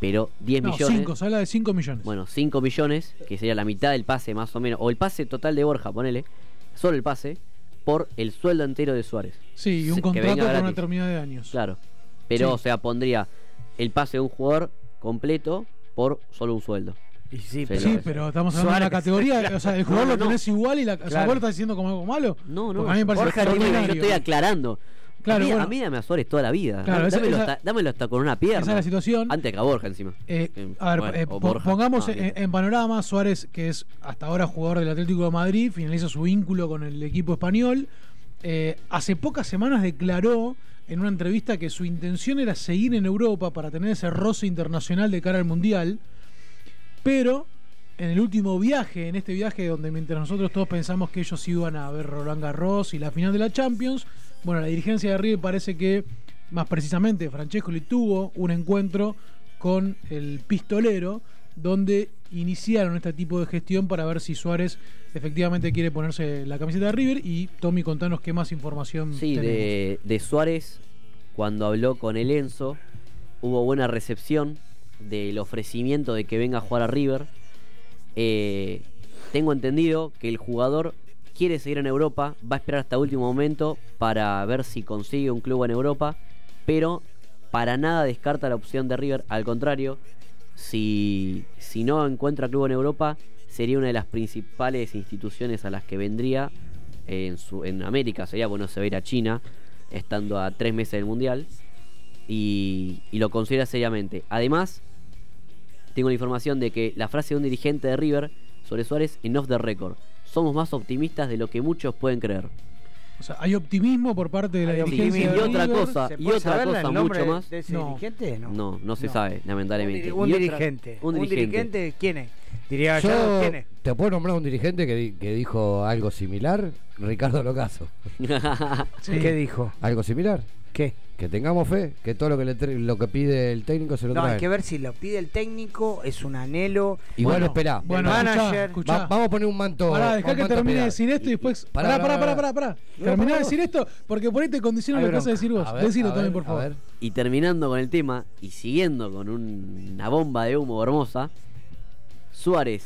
[SPEAKER 10] pero 10
[SPEAKER 8] no,
[SPEAKER 10] millones.
[SPEAKER 8] 5, se habla de 5 millones.
[SPEAKER 10] Bueno, 5 millones, que sería la mitad del pase más o menos, o el pase total de Borja, ponele, solo el pase, por el sueldo entero de Suárez.
[SPEAKER 8] sí, y un
[SPEAKER 10] que
[SPEAKER 8] contrato por una
[SPEAKER 10] gratis.
[SPEAKER 8] determinada de años.
[SPEAKER 10] Claro. Pero,
[SPEAKER 8] Sí.
[SPEAKER 10] o sea, pondría el pase de un jugador completo por solo un sueldo.
[SPEAKER 7] Y sí,
[SPEAKER 10] Se
[SPEAKER 8] Sí, pero estamos hablando de la
[SPEAKER 10] Suárez.
[SPEAKER 8] categoría. *laughs* O sea, el jugador
[SPEAKER 10] No,
[SPEAKER 8] lo
[SPEAKER 10] no,
[SPEAKER 8] tenés igual y la. O sea,
[SPEAKER 10] Claro.
[SPEAKER 8] vos lo estás diciendo como algo malo.
[SPEAKER 10] No, no.
[SPEAKER 8] Porque a mí me parece
[SPEAKER 10] yo estoy aclarando.
[SPEAKER 8] Claro,
[SPEAKER 10] a, mí,
[SPEAKER 8] bueno.
[SPEAKER 10] a mí dame a Suárez toda la vida.
[SPEAKER 8] Claro,
[SPEAKER 10] dámelo,
[SPEAKER 8] esa-
[SPEAKER 10] hasta, dámelo hasta con una pierna.
[SPEAKER 8] esa es la situación.
[SPEAKER 10] Antes que a Borja encima.
[SPEAKER 8] Eh,
[SPEAKER 10] Eh,
[SPEAKER 8] a ver,
[SPEAKER 10] bueno,
[SPEAKER 8] eh,
[SPEAKER 10] Borja.
[SPEAKER 8] pongamos
[SPEAKER 10] Ah,
[SPEAKER 8] en, en panorama Suárez, que es hasta ahora jugador del Atlético de Madrid, finaliza su vínculo con el equipo español. Eh, hace pocas semanas declaró en una entrevista que su intención era seguir en Europa para tener ese roce internacional de cara al Mundial, pero en el último viaje, en este viaje donde mientras nosotros todos pensamos que ellos iban a ver Roland Garros y la final de la Champions, bueno, la dirigencia de River parece que, más precisamente, Francesco tuvo un encuentro con el pistolero donde iniciaron este tipo de gestión para ver si Suárez efectivamente quiere ponerse la camiseta de River y Tommy contanos qué más información
[SPEAKER 10] Sí,
[SPEAKER 8] tenemos.
[SPEAKER 10] de, de Suárez, cuando habló con el Enzo, hubo buena recepción del ofrecimiento de que venga a jugar a River. Eh, tengo entendido que el jugador quiere seguir en Europa, va a esperar hasta último momento para ver si consigue un club en Europa, pero para nada descarta la opción de River, al contrario, si, si no encuentra club en Europa, sería una de las principales instituciones a las que vendría en, su, en América, sería bueno se va a ir a China, estando a tres meses del Mundial, y, lo considera seriamente. Además, tengo la información de que la frase de un dirigente de River sobre Suárez en off the record. Somos más optimistas de lo que muchos pueden creer.
[SPEAKER 8] O sea, hay optimismo por parte de la dirigencia
[SPEAKER 10] Y otra cosa,
[SPEAKER 7] ¿Se
[SPEAKER 10] y otra cosa mucho más.
[SPEAKER 7] de ese
[SPEAKER 8] No.
[SPEAKER 7] dirigente? No.
[SPEAKER 10] No, no se
[SPEAKER 7] No.
[SPEAKER 10] sabe, lamentablemente.
[SPEAKER 7] Un,
[SPEAKER 10] Y otra-
[SPEAKER 7] dirigente.
[SPEAKER 10] un dirigente.
[SPEAKER 7] ¿quién es? Diría
[SPEAKER 9] Yo
[SPEAKER 7] yo, ¿quién es?
[SPEAKER 9] te puedo nombrar un dirigente que, di- que dijo algo similar, Ricardo Locaso. *laughs*
[SPEAKER 7] Sí. ¿Qué dijo?
[SPEAKER 9] ¿Algo similar?
[SPEAKER 7] ¿Qué?
[SPEAKER 9] Que tengamos fe, que todo lo que, le lo que pide el técnico se lo
[SPEAKER 7] No, hay que ver si lo pide el técnico, es un anhelo.
[SPEAKER 9] Igual
[SPEAKER 7] Bueno,
[SPEAKER 8] escuchá,
[SPEAKER 7] manager.
[SPEAKER 8] escuchá.
[SPEAKER 9] Va- vamos a poner un manto.
[SPEAKER 8] Pará, dejá que termine de decir esto y después.
[SPEAKER 9] Pará,
[SPEAKER 8] Pará, pará,
[SPEAKER 9] pará. No,
[SPEAKER 8] Terminá de decir esto porque por ahí te condiciona lo que vas a decir vos.
[SPEAKER 9] A ver,
[SPEAKER 8] Decilo también, por favor.
[SPEAKER 10] Y terminando con el tema y siguiendo con un- una bomba de humo hermosa, Suárez,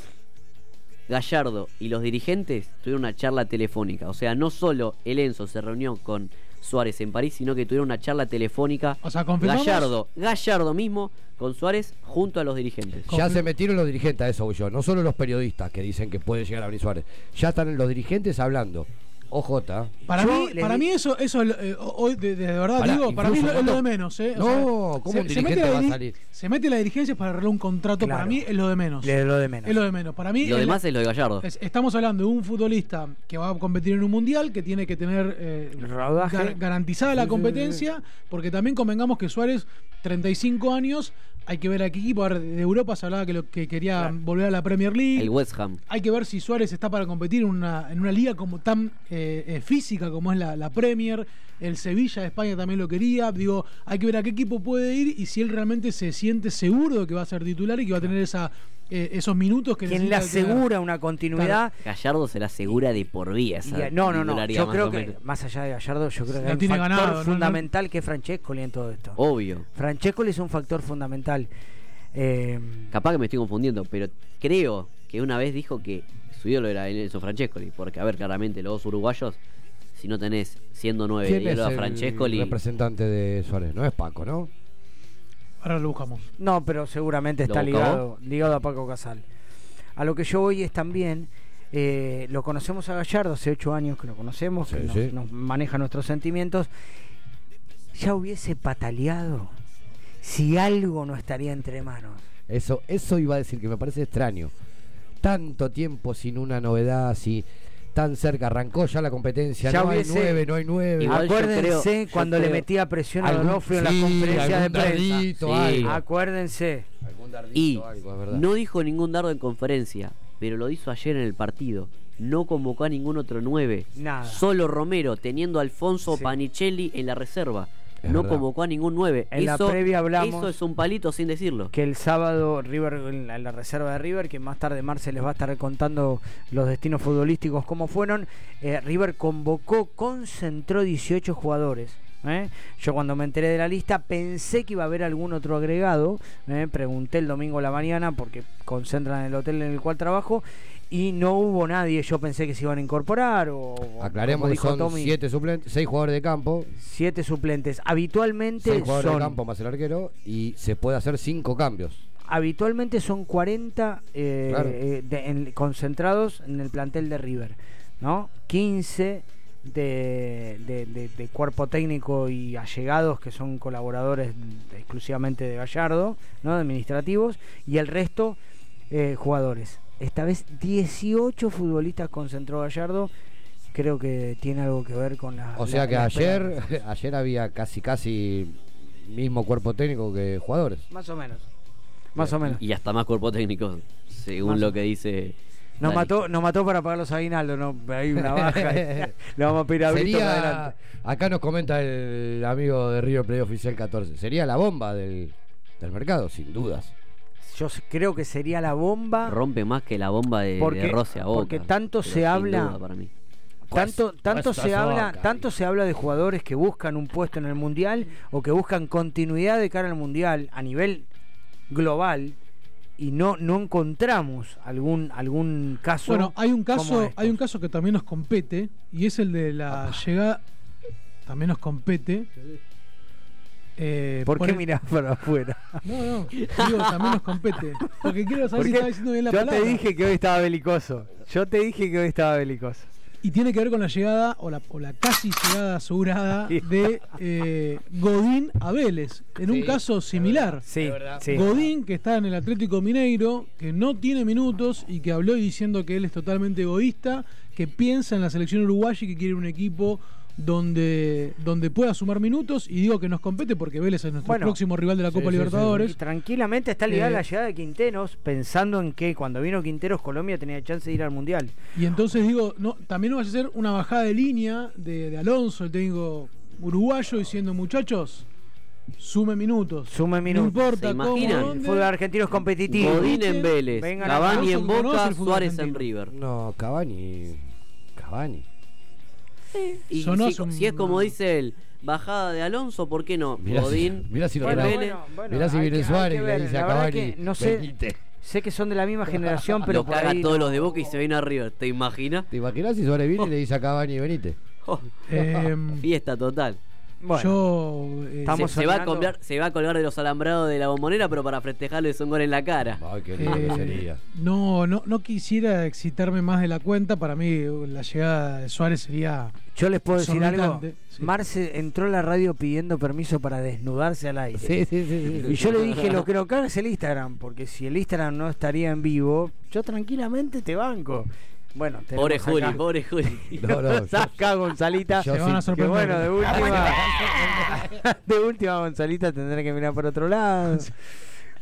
[SPEAKER 10] Gallardo y los dirigentes tuvieron una charla telefónica. O sea, no solo el Enzo se reunió con Suárez en París, sino que tuvieron una charla telefónica.
[SPEAKER 8] O sea.
[SPEAKER 10] Gallardo, Gallardo mismo con Suárez junto a los dirigentes.
[SPEAKER 9] Ya se metieron los dirigentes a eso, yo. No solo los periodistas que dicen que puede llegar a venir Suárez. Ya están los dirigentes hablando. OJ.
[SPEAKER 8] Para
[SPEAKER 7] Yo
[SPEAKER 8] mí,
[SPEAKER 7] le
[SPEAKER 8] para
[SPEAKER 7] di-
[SPEAKER 8] mí eso, eso eh, hoy de, de verdad
[SPEAKER 9] Pará,
[SPEAKER 8] digo, para mí es lo de menos. ¿eh? O
[SPEAKER 9] No,
[SPEAKER 8] sea,
[SPEAKER 9] ¿cómo un
[SPEAKER 8] mete
[SPEAKER 9] dirigente
[SPEAKER 8] la
[SPEAKER 9] va a salir?
[SPEAKER 8] Se mete la dirigencia para arreglar un contrato, para mí es lo de menos.
[SPEAKER 7] Le- lo de menos.
[SPEAKER 8] Es lo de menos. Para mí,
[SPEAKER 10] Lo demás es lo de Gallardo.
[SPEAKER 8] es- estamos hablando de un futbolista que va a competir en un mundial, que tiene que tener eh, gar- garantizada la competencia, porque también convengamos que Suárez, 35 años, hay que ver a qué equipo. A ver, de Europa se hablaba que, lo, que quería volver a la Premier League.
[SPEAKER 10] El West Ham.
[SPEAKER 8] Hay que ver si Suárez está para competir en una, en una liga como tan eh, eh, física como es la, la Premier. El Sevilla de España también lo quería. Digo, hay que ver a qué equipo puede ir y si él realmente se siente seguro de que va a ser titular y que va a tener esa, eh, esos minutos que
[SPEAKER 7] Quien le asegura una continuidad.
[SPEAKER 10] Gallardo se la asegura de por vida.
[SPEAKER 7] no, no, no. Yo
[SPEAKER 10] más
[SPEAKER 7] creo que, más allá de Gallardo, yo creo que
[SPEAKER 8] Lo
[SPEAKER 7] hay un
[SPEAKER 8] tiene
[SPEAKER 7] factor
[SPEAKER 8] ganado, ¿no?
[SPEAKER 7] fundamental que es Francescoli en todo esto.
[SPEAKER 10] Obvio.
[SPEAKER 7] Francescoli es un factor fundamental. Eh,
[SPEAKER 10] Capaz que me estoy confundiendo, pero creo que una vez dijo que su ídolo era Enzo Francescoli. Porque, a ver, claramente, los dos uruguayos, si no tenés siendo nueve
[SPEAKER 9] ¿Quién
[SPEAKER 10] de
[SPEAKER 9] es
[SPEAKER 10] ídolo a
[SPEAKER 9] el
[SPEAKER 10] Francescoli.
[SPEAKER 9] representante de Suárez? No es Paco, ¿no?
[SPEAKER 8] Ahora lo buscamos.
[SPEAKER 7] No, pero seguramente
[SPEAKER 10] ¿Lo
[SPEAKER 7] está ligado, ligado a Paco Casal. A lo que yo voy es también, eh, lo conocemos a Gallardo, hace ocho años que lo conocemos, que
[SPEAKER 9] Sí,
[SPEAKER 7] nos, maneja nuestros sentimientos. Ya hubiese pataleado si algo no estaría entre manos.
[SPEAKER 9] Eso, eso iba a decir que me parece extraño. Tanto tiempo sin una novedad así, tan cerca, arrancó ya la competencia,
[SPEAKER 7] Ya
[SPEAKER 9] no hay nueve, no hay nueve.
[SPEAKER 10] Igual
[SPEAKER 7] Acuérdense
[SPEAKER 10] creo-
[SPEAKER 7] cuando le
[SPEAKER 10] creo-
[SPEAKER 7] metía presión a Donofrio en
[SPEAKER 9] sí,
[SPEAKER 7] la conferencia de prensa.
[SPEAKER 9] dardito,
[SPEAKER 10] Sí.
[SPEAKER 9] algo.
[SPEAKER 7] Acuérdense.
[SPEAKER 9] Algún dardito,
[SPEAKER 10] Y
[SPEAKER 9] algo, es verdad.
[SPEAKER 10] no dijo ningún dardo en conferencia, pero lo hizo ayer en el partido. No convocó a ningún otro 9.
[SPEAKER 7] Nada.
[SPEAKER 10] Solo Romero, teniendo a Alfonso
[SPEAKER 7] Sí.
[SPEAKER 10] Panicelli en la reserva.
[SPEAKER 9] Es
[SPEAKER 10] no
[SPEAKER 9] verdad.
[SPEAKER 10] convocó a ningún 9.
[SPEAKER 7] En la
[SPEAKER 10] eso,
[SPEAKER 7] previa hablamos-
[SPEAKER 10] eso es un palito sin decirlo.
[SPEAKER 7] que el sábado River en la, la reserva de River, que más tarde Marce les va a estar contando los destinos futbolísticos cómo fueron. eh, River convocó, concentró 18 jugadores. ¿eh? Yo cuando me enteré de la lista pensé que iba a haber algún otro agregado. ¿eh? Pregunté el domingo a la mañana porque concentran en el hotel en el cual trabajo y no hubo nadie. Yo pensé que se iban a incorporar o
[SPEAKER 9] Aclaremos
[SPEAKER 7] dijo
[SPEAKER 9] son
[SPEAKER 7] Tommy,
[SPEAKER 9] siete suplentes, seis jugadores de campo,
[SPEAKER 7] siete suplentes. Habitualmente
[SPEAKER 9] seis jugadores
[SPEAKER 7] son
[SPEAKER 9] de campo más el arquero y se puede hacer cinco cambios.
[SPEAKER 7] habitualmente son 40 eh,
[SPEAKER 9] Claro.
[SPEAKER 7] eh, de- en- concentrados en el plantel de River, ¿no? 15 de, de- de- cuerpo técnico y allegados que son colaboradores exclusivamente de Gallardo, ¿no? Administrativos, y el resto eh, jugadores. Esta vez 18 futbolistas concentró Gallardo. Creo que tiene algo que ver con la.
[SPEAKER 9] O
[SPEAKER 7] la-
[SPEAKER 9] sea que
[SPEAKER 7] la
[SPEAKER 9] ayer,
[SPEAKER 7] espera. *laughs*
[SPEAKER 9] ayer había casi casi mismo cuerpo técnico que jugadores.
[SPEAKER 7] Más o menos. Más o menos.
[SPEAKER 10] Y hasta más cuerpo técnico, según
[SPEAKER 7] Más
[SPEAKER 10] lo que dice.
[SPEAKER 7] Nos
[SPEAKER 10] Dani.
[SPEAKER 7] mató, nos mató para pagar los aguinaldos, no, hay una *laughs* baja. Le vamos a pedir a para adelante.
[SPEAKER 9] acá nos comenta el amigo de Río Play Oficial 14, sería la bomba del, del mercado, sin dudas.
[SPEAKER 7] Yo creo que sería la bomba.
[SPEAKER 10] Rompe más que la bomba de,
[SPEAKER 7] Porque-
[SPEAKER 10] de Rossi a Boca.
[SPEAKER 7] porque tanto se habla-
[SPEAKER 10] duda para mí.
[SPEAKER 7] Tanto, tanto se
[SPEAKER 9] a
[SPEAKER 7] habla, tanto se habla de jugadores que buscan un puesto en el mundial o que buscan continuidad de cara al mundial a nivel global y no, no encontramos algún algún caso.
[SPEAKER 8] Bueno, hay un
[SPEAKER 7] como
[SPEAKER 8] caso,
[SPEAKER 7] estos.
[SPEAKER 8] hay un caso que también nos compete y es el de la llegada. También nos compete. Eh,
[SPEAKER 7] ¿Por qué
[SPEAKER 8] el-
[SPEAKER 7] mirás para afuera?
[SPEAKER 8] No, no. Digo, también nos compete. Porque quiero saber si estaba diciendo bien la
[SPEAKER 7] yo
[SPEAKER 8] palabra.
[SPEAKER 7] te dije que hoy estaba belicoso. Yo te dije que hoy estaba belicoso.
[SPEAKER 8] Y tiene que ver con la llegada, o la, o la casi llegada asegurada de eh, Godín a Vélez. En un caso similar.
[SPEAKER 7] Sí, sí.
[SPEAKER 8] Godín, que está en el Atlético Mineiro, que no tiene minutos y que habló diciendo que él es totalmente egoísta, que piensa en la selección uruguaya y que quiere un equipo donde, donde pueda sumar minutos. Y digo que nos compete porque Vélez es nuestro
[SPEAKER 7] Bueno,
[SPEAKER 8] próximo rival de la
[SPEAKER 9] sí,
[SPEAKER 8] Copa
[SPEAKER 9] sí, sí.
[SPEAKER 8] Libertadores.
[SPEAKER 7] Y tranquilamente está ligada
[SPEAKER 8] Eh,
[SPEAKER 7] la llegada de Quinteros, pensando en que cuando vino Quinteros Colombia tenía chance de ir al Mundial.
[SPEAKER 8] Y entonces digo, no, también no vaya a ser una bajada de línea de, de Alonso, el técnico uruguayo, diciendo muchachos, sume minutos.
[SPEAKER 7] Sume
[SPEAKER 8] No
[SPEAKER 7] minutos.
[SPEAKER 8] importa
[SPEAKER 10] ¿Se
[SPEAKER 8] cómo,
[SPEAKER 10] imaginan?
[SPEAKER 7] El fútbol argentino es competitivo.
[SPEAKER 10] Godín en Vélez, Cavani en Boca, Suárez en. River.
[SPEAKER 9] No, Cavani. Cavani.
[SPEAKER 10] Y si,
[SPEAKER 8] un-
[SPEAKER 10] si es como dice él, bajada de Alonso, ¿por qué no?
[SPEAKER 9] Mirá si-
[SPEAKER 10] Godín,
[SPEAKER 9] mirá si lo
[SPEAKER 10] en
[SPEAKER 9] trae.
[SPEAKER 10] Vélez.
[SPEAKER 9] Mirá si viene
[SPEAKER 7] que-
[SPEAKER 9] Suárez
[SPEAKER 7] que
[SPEAKER 9] y le dice a Cavani,
[SPEAKER 7] que no sé,
[SPEAKER 9] "Venite".
[SPEAKER 7] sé que son de la misma *laughs* generación, pero
[SPEAKER 10] lo
[SPEAKER 7] por
[SPEAKER 10] caga
[SPEAKER 7] ahí
[SPEAKER 10] todos
[SPEAKER 7] no-
[SPEAKER 10] los de Boca y se viene a River, ¿te imaginas?
[SPEAKER 9] ¿Te imaginas si Suárez viene y le dice a Cavani, venite?
[SPEAKER 8] Em, *laughs* *laughs*
[SPEAKER 10] Fiesta total.
[SPEAKER 7] Bueno,
[SPEAKER 8] yo eh,
[SPEAKER 10] Se,
[SPEAKER 7] Estamos
[SPEAKER 10] se va a colgar, se va a colgar de los alambrados de la bombonera, pero para festejarlo es un gol en la cara.
[SPEAKER 9] Ay, qué lindo
[SPEAKER 8] eh,
[SPEAKER 9] que sería.
[SPEAKER 8] no, no, no quisiera excitarme más de la cuenta. Para mí, la llegada de Suárez sería.
[SPEAKER 7] yo les puedo decir algo.
[SPEAKER 8] Sí.
[SPEAKER 7] Marce entró a la radio pidiendo permiso para desnudarse al aire.
[SPEAKER 9] Sí, sí, sí. sí.
[SPEAKER 7] Y yo le dije, lo que no caga es el Instagram, porque si el Instagram no estaría en vivo, yo tranquilamente te banco. Bueno,
[SPEAKER 10] Pobre
[SPEAKER 7] acá-
[SPEAKER 10] Juli, pobre Juli. *laughs*
[SPEAKER 9] No, no,
[SPEAKER 7] Saca Gonzalita.
[SPEAKER 9] yo
[SPEAKER 8] Se van a
[SPEAKER 9] sí-
[SPEAKER 7] Que
[SPEAKER 8] sorprender.
[SPEAKER 7] bueno, de última. *laughs* *laughs* de última, Gonzalita tendrá que mirar por otro lado.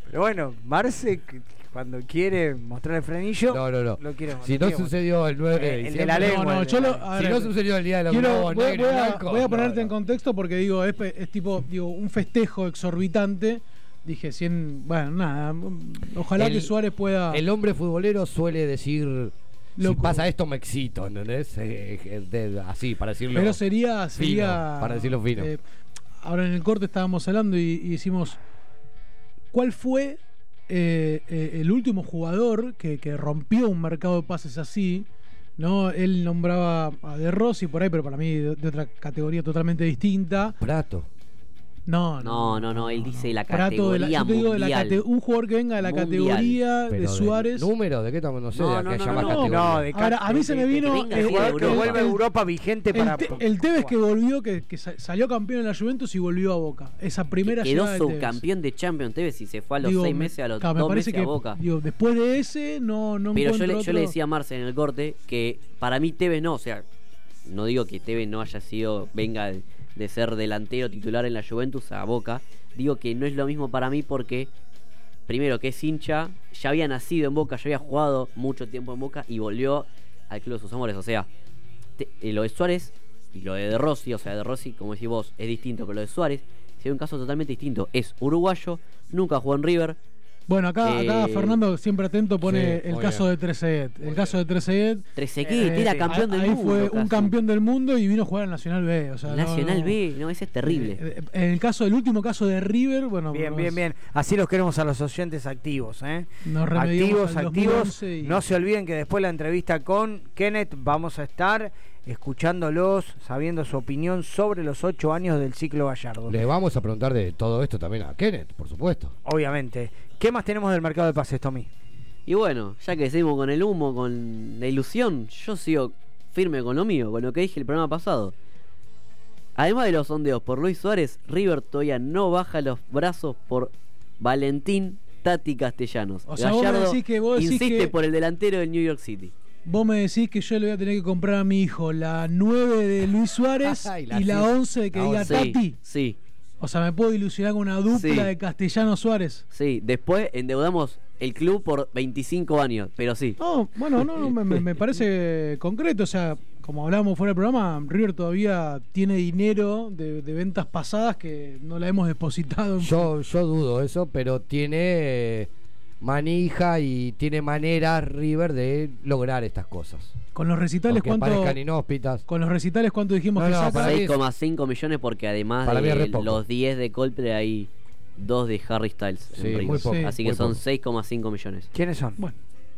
[SPEAKER 7] Pero bueno, Marce, cuando quiere mostrar el frenillo,
[SPEAKER 9] No, no, no.
[SPEAKER 7] lo quiere
[SPEAKER 9] Si no sucedió el 9 de
[SPEAKER 7] Eh, el de la lengua.
[SPEAKER 8] No, no, yo
[SPEAKER 7] la-
[SPEAKER 8] lo-
[SPEAKER 9] Si no sucedió el día de los
[SPEAKER 8] Quiero- voy, voy a, voy a ponerte
[SPEAKER 9] no.
[SPEAKER 8] en contexto porque digo, es, tipo, digo, un festejo exorbitante. Dije, 100, bueno, nada, ojalá
[SPEAKER 9] El-
[SPEAKER 8] que Suárez pueda...
[SPEAKER 9] El hombre futbolero suele decir. Si pasa esto, me excito, ¿entendés? Eh, eh, de- así, para decirlo.
[SPEAKER 8] pero sería...
[SPEAKER 9] fino,
[SPEAKER 8] sería
[SPEAKER 9] para decirlo fino.
[SPEAKER 8] eh, ahora en el corte estábamos hablando y, y decimos, ¿cuál fue eh, el último jugador que, que rompió un mercado de pases así? ¿no? Él nombraba a De Rossi por ahí, pero para mí de, de otra categoría totalmente distinta.
[SPEAKER 9] Prato.
[SPEAKER 8] No,
[SPEAKER 10] No, no, no, él dice la
[SPEAKER 8] Prato de la-
[SPEAKER 10] categoría
[SPEAKER 8] yo te digo de la
[SPEAKER 10] mundial.
[SPEAKER 8] cate- un jugador que venga de la
[SPEAKER 10] Mundial.
[SPEAKER 8] categoría de Suárez.
[SPEAKER 9] ¿Número? ¿De qué estamos? No sé,
[SPEAKER 10] No,
[SPEAKER 9] de
[SPEAKER 10] no,
[SPEAKER 9] que
[SPEAKER 10] no,
[SPEAKER 9] haya
[SPEAKER 10] no,
[SPEAKER 9] más
[SPEAKER 10] no.
[SPEAKER 9] categoría.
[SPEAKER 7] No, de
[SPEAKER 8] Ahora, a mí se me vino el,
[SPEAKER 7] jugador que
[SPEAKER 10] Europa.
[SPEAKER 7] vuelve a Europa vigente
[SPEAKER 8] el,
[SPEAKER 7] para.
[SPEAKER 8] Te- el Tevez que volvió, que, que sa- salió campeón en la Juventus y volvió a Boca. Esa primera
[SPEAKER 10] Quedó
[SPEAKER 8] llegada Tevez.
[SPEAKER 10] subcampeón de Champions Tevez y se fue a los
[SPEAKER 8] Digo,
[SPEAKER 10] seis
[SPEAKER 8] me-
[SPEAKER 10] meses, a los dos meses
[SPEAKER 8] que,
[SPEAKER 10] a Boca.
[SPEAKER 8] digo, después de ese, no, no
[SPEAKER 10] Pero yo le, yo le
[SPEAKER 8] otro-
[SPEAKER 10] decía a Marce en el corte que para mí Tevez no, o sea, no digo que Tevez no haya sido, venga de, ser delantero titular en la Juventus a Boca, digo que no es lo mismo para mí porque, primero que es hincha, ya había nacido en Boca, ya había jugado mucho tiempo en Boca y volvió al club de sus amores, o sea, eh, lo de Suárez y lo de De Rossi, o sea, De Rossi, como decís vos, es distinto, pero lo de Suárez, es un caso totalmente distinto, es uruguayo, nunca jugó en River,
[SPEAKER 8] Bueno, acá, acá
[SPEAKER 10] Eh,
[SPEAKER 8] Fernando, siempre atento, pone
[SPEAKER 10] sí,
[SPEAKER 8] el caso
[SPEAKER 10] bien.
[SPEAKER 8] de Trezeguet. El caso de Trezeguet.
[SPEAKER 10] Trezeguet, era campeón del
[SPEAKER 8] ahí
[SPEAKER 10] mundo,
[SPEAKER 8] fue un campeón del mundo y vino a jugar al Nacional B. O sea, no-
[SPEAKER 10] Nacional
[SPEAKER 8] no-
[SPEAKER 10] B, no, ese es terrible.
[SPEAKER 8] Eh, En el caso, el último caso de River, bueno.
[SPEAKER 7] Bien,
[SPEAKER 8] nos-
[SPEAKER 7] bien, bien. Así los queremos a los oyentes activos, ¿eh?
[SPEAKER 8] Nos
[SPEAKER 7] activos, activos.
[SPEAKER 8] 2011 y-
[SPEAKER 7] No se olviden que después de la entrevista con Kenneth vamos a estar escuchándolos, sabiendo su opinión sobre los ocho años del ciclo Gallardo.
[SPEAKER 9] Le vamos a preguntar de todo esto también a Kenneth, por supuesto.
[SPEAKER 7] Obviamente. ¿Qué más tenemos del mercado de pases, Tommy?
[SPEAKER 10] Y bueno, ya que seguimos con el humo, con la ilusión, yo sigo firme con lo mío, con lo que dije el programa pasado. Además de los sondeos por Luis Suárez, River todavía no baja los brazos por Valentín Tati Castellanos.
[SPEAKER 8] O sea, vos me
[SPEAKER 10] Gallardo
[SPEAKER 8] decís que vos decís
[SPEAKER 10] insiste
[SPEAKER 8] que-
[SPEAKER 10] por el delantero del New York City.
[SPEAKER 8] Vos me decís que yo le voy a tener que comprar a mi hijo la 9 de Luis Suárez *laughs*
[SPEAKER 10] Y
[SPEAKER 8] y
[SPEAKER 10] la
[SPEAKER 8] la,
[SPEAKER 10] sí.
[SPEAKER 8] 11 que
[SPEAKER 10] La
[SPEAKER 8] diga
[SPEAKER 10] 11.
[SPEAKER 8] Tati.
[SPEAKER 10] Sí,
[SPEAKER 8] O sea, me puedo ilusionar con una dupla
[SPEAKER 10] Sí.
[SPEAKER 8] de Castellano Suárez.
[SPEAKER 10] sí. Después endeudamos el club por 25 años, pero sí.
[SPEAKER 8] No, bueno, no, no, me, parece concreto. O sea, como hablábamos fuera del programa, River todavía tiene dinero de, de ventas pasadas que no la hemos depositado. en-
[SPEAKER 9] Yo, yo dudo eso, pero tiene eh, manija y tiene maneras River de lograr estas cosas.
[SPEAKER 8] Con los recitales,
[SPEAKER 9] Aunque
[SPEAKER 8] ¿cuánto?
[SPEAKER 9] inhóspitas.
[SPEAKER 8] Con los recitales, ¿cuánto dijimos
[SPEAKER 9] No,
[SPEAKER 8] que
[SPEAKER 9] no,
[SPEAKER 8] saca?
[SPEAKER 9] para mí es-
[SPEAKER 10] 6,5 millones porque además de los 10 de Coldplay hay dos de Harry Styles. en
[SPEAKER 9] Sí,
[SPEAKER 10] River.
[SPEAKER 9] muy poco,
[SPEAKER 10] Así que son
[SPEAKER 9] poco.
[SPEAKER 10] 6,5 millones.
[SPEAKER 7] ¿Quiénes son?
[SPEAKER 8] Bueno.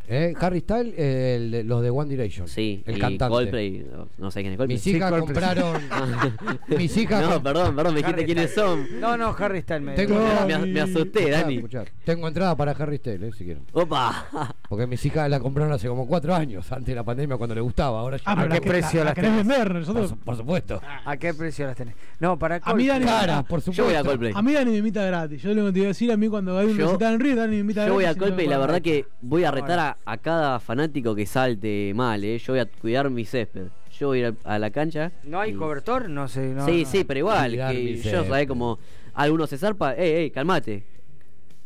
[SPEAKER 9] ¿Eh? Harry Styles, eh, el de- los de One Direction.
[SPEAKER 10] Sí,
[SPEAKER 9] el
[SPEAKER 10] y
[SPEAKER 9] cantante.
[SPEAKER 10] Coldplay, no, no sé quién es Coldplay.
[SPEAKER 9] Mis hijas
[SPEAKER 10] Sí,
[SPEAKER 9] compraron. *laughs* *laughs* mis hijas.
[SPEAKER 10] No, perdón, perdón, me dijiste
[SPEAKER 7] Harry
[SPEAKER 10] quiénes
[SPEAKER 7] Styles.
[SPEAKER 10] son.
[SPEAKER 7] No, no, Harry Styles me
[SPEAKER 9] Tengo
[SPEAKER 10] No,
[SPEAKER 9] entrada-
[SPEAKER 10] me, me asusté,
[SPEAKER 9] Escuchá,
[SPEAKER 10] Dani.
[SPEAKER 9] escuchá. Tengo entrada para Harry Styles, eh, si quieren.
[SPEAKER 10] Opa.
[SPEAKER 9] Porque mis hijas la compraron hace como cuatro años, antes de la pandemia, cuando le gustaba. Ahora ya
[SPEAKER 8] Ah, pero
[SPEAKER 7] ¿A qué
[SPEAKER 8] que-
[SPEAKER 7] precio
[SPEAKER 8] la- la
[SPEAKER 7] las
[SPEAKER 8] querés
[SPEAKER 7] tenés?
[SPEAKER 8] vender,
[SPEAKER 9] por,
[SPEAKER 8] nosotros.
[SPEAKER 9] su- por supuesto.
[SPEAKER 7] ¿A qué precio las tenés? No, para
[SPEAKER 8] A mí Dani,
[SPEAKER 9] Cara, por supuesto.
[SPEAKER 10] Yo voy a Coldplay.
[SPEAKER 8] a mí Dani me invita gratis. Yo lo que te iba a decir a mí cuando hay un
[SPEAKER 10] Yo-
[SPEAKER 8] recital en River, Dani me invita gratis.
[SPEAKER 10] Yo voy a
[SPEAKER 8] y no
[SPEAKER 10] Coldplay y la
[SPEAKER 8] paga.
[SPEAKER 10] verdad que voy a retar a, a cada fanático que salte mal, ¿eh? Yo voy a cuidar mi césped. Yo voy a ir a la cancha.
[SPEAKER 7] ¿No hay
[SPEAKER 10] y-
[SPEAKER 7] cobertor? No sé. No,
[SPEAKER 10] sí,
[SPEAKER 7] no.
[SPEAKER 10] sí, pero igual. Que yo. ¿sabés? Como algunos se zarpa. Ey, ey, calmate.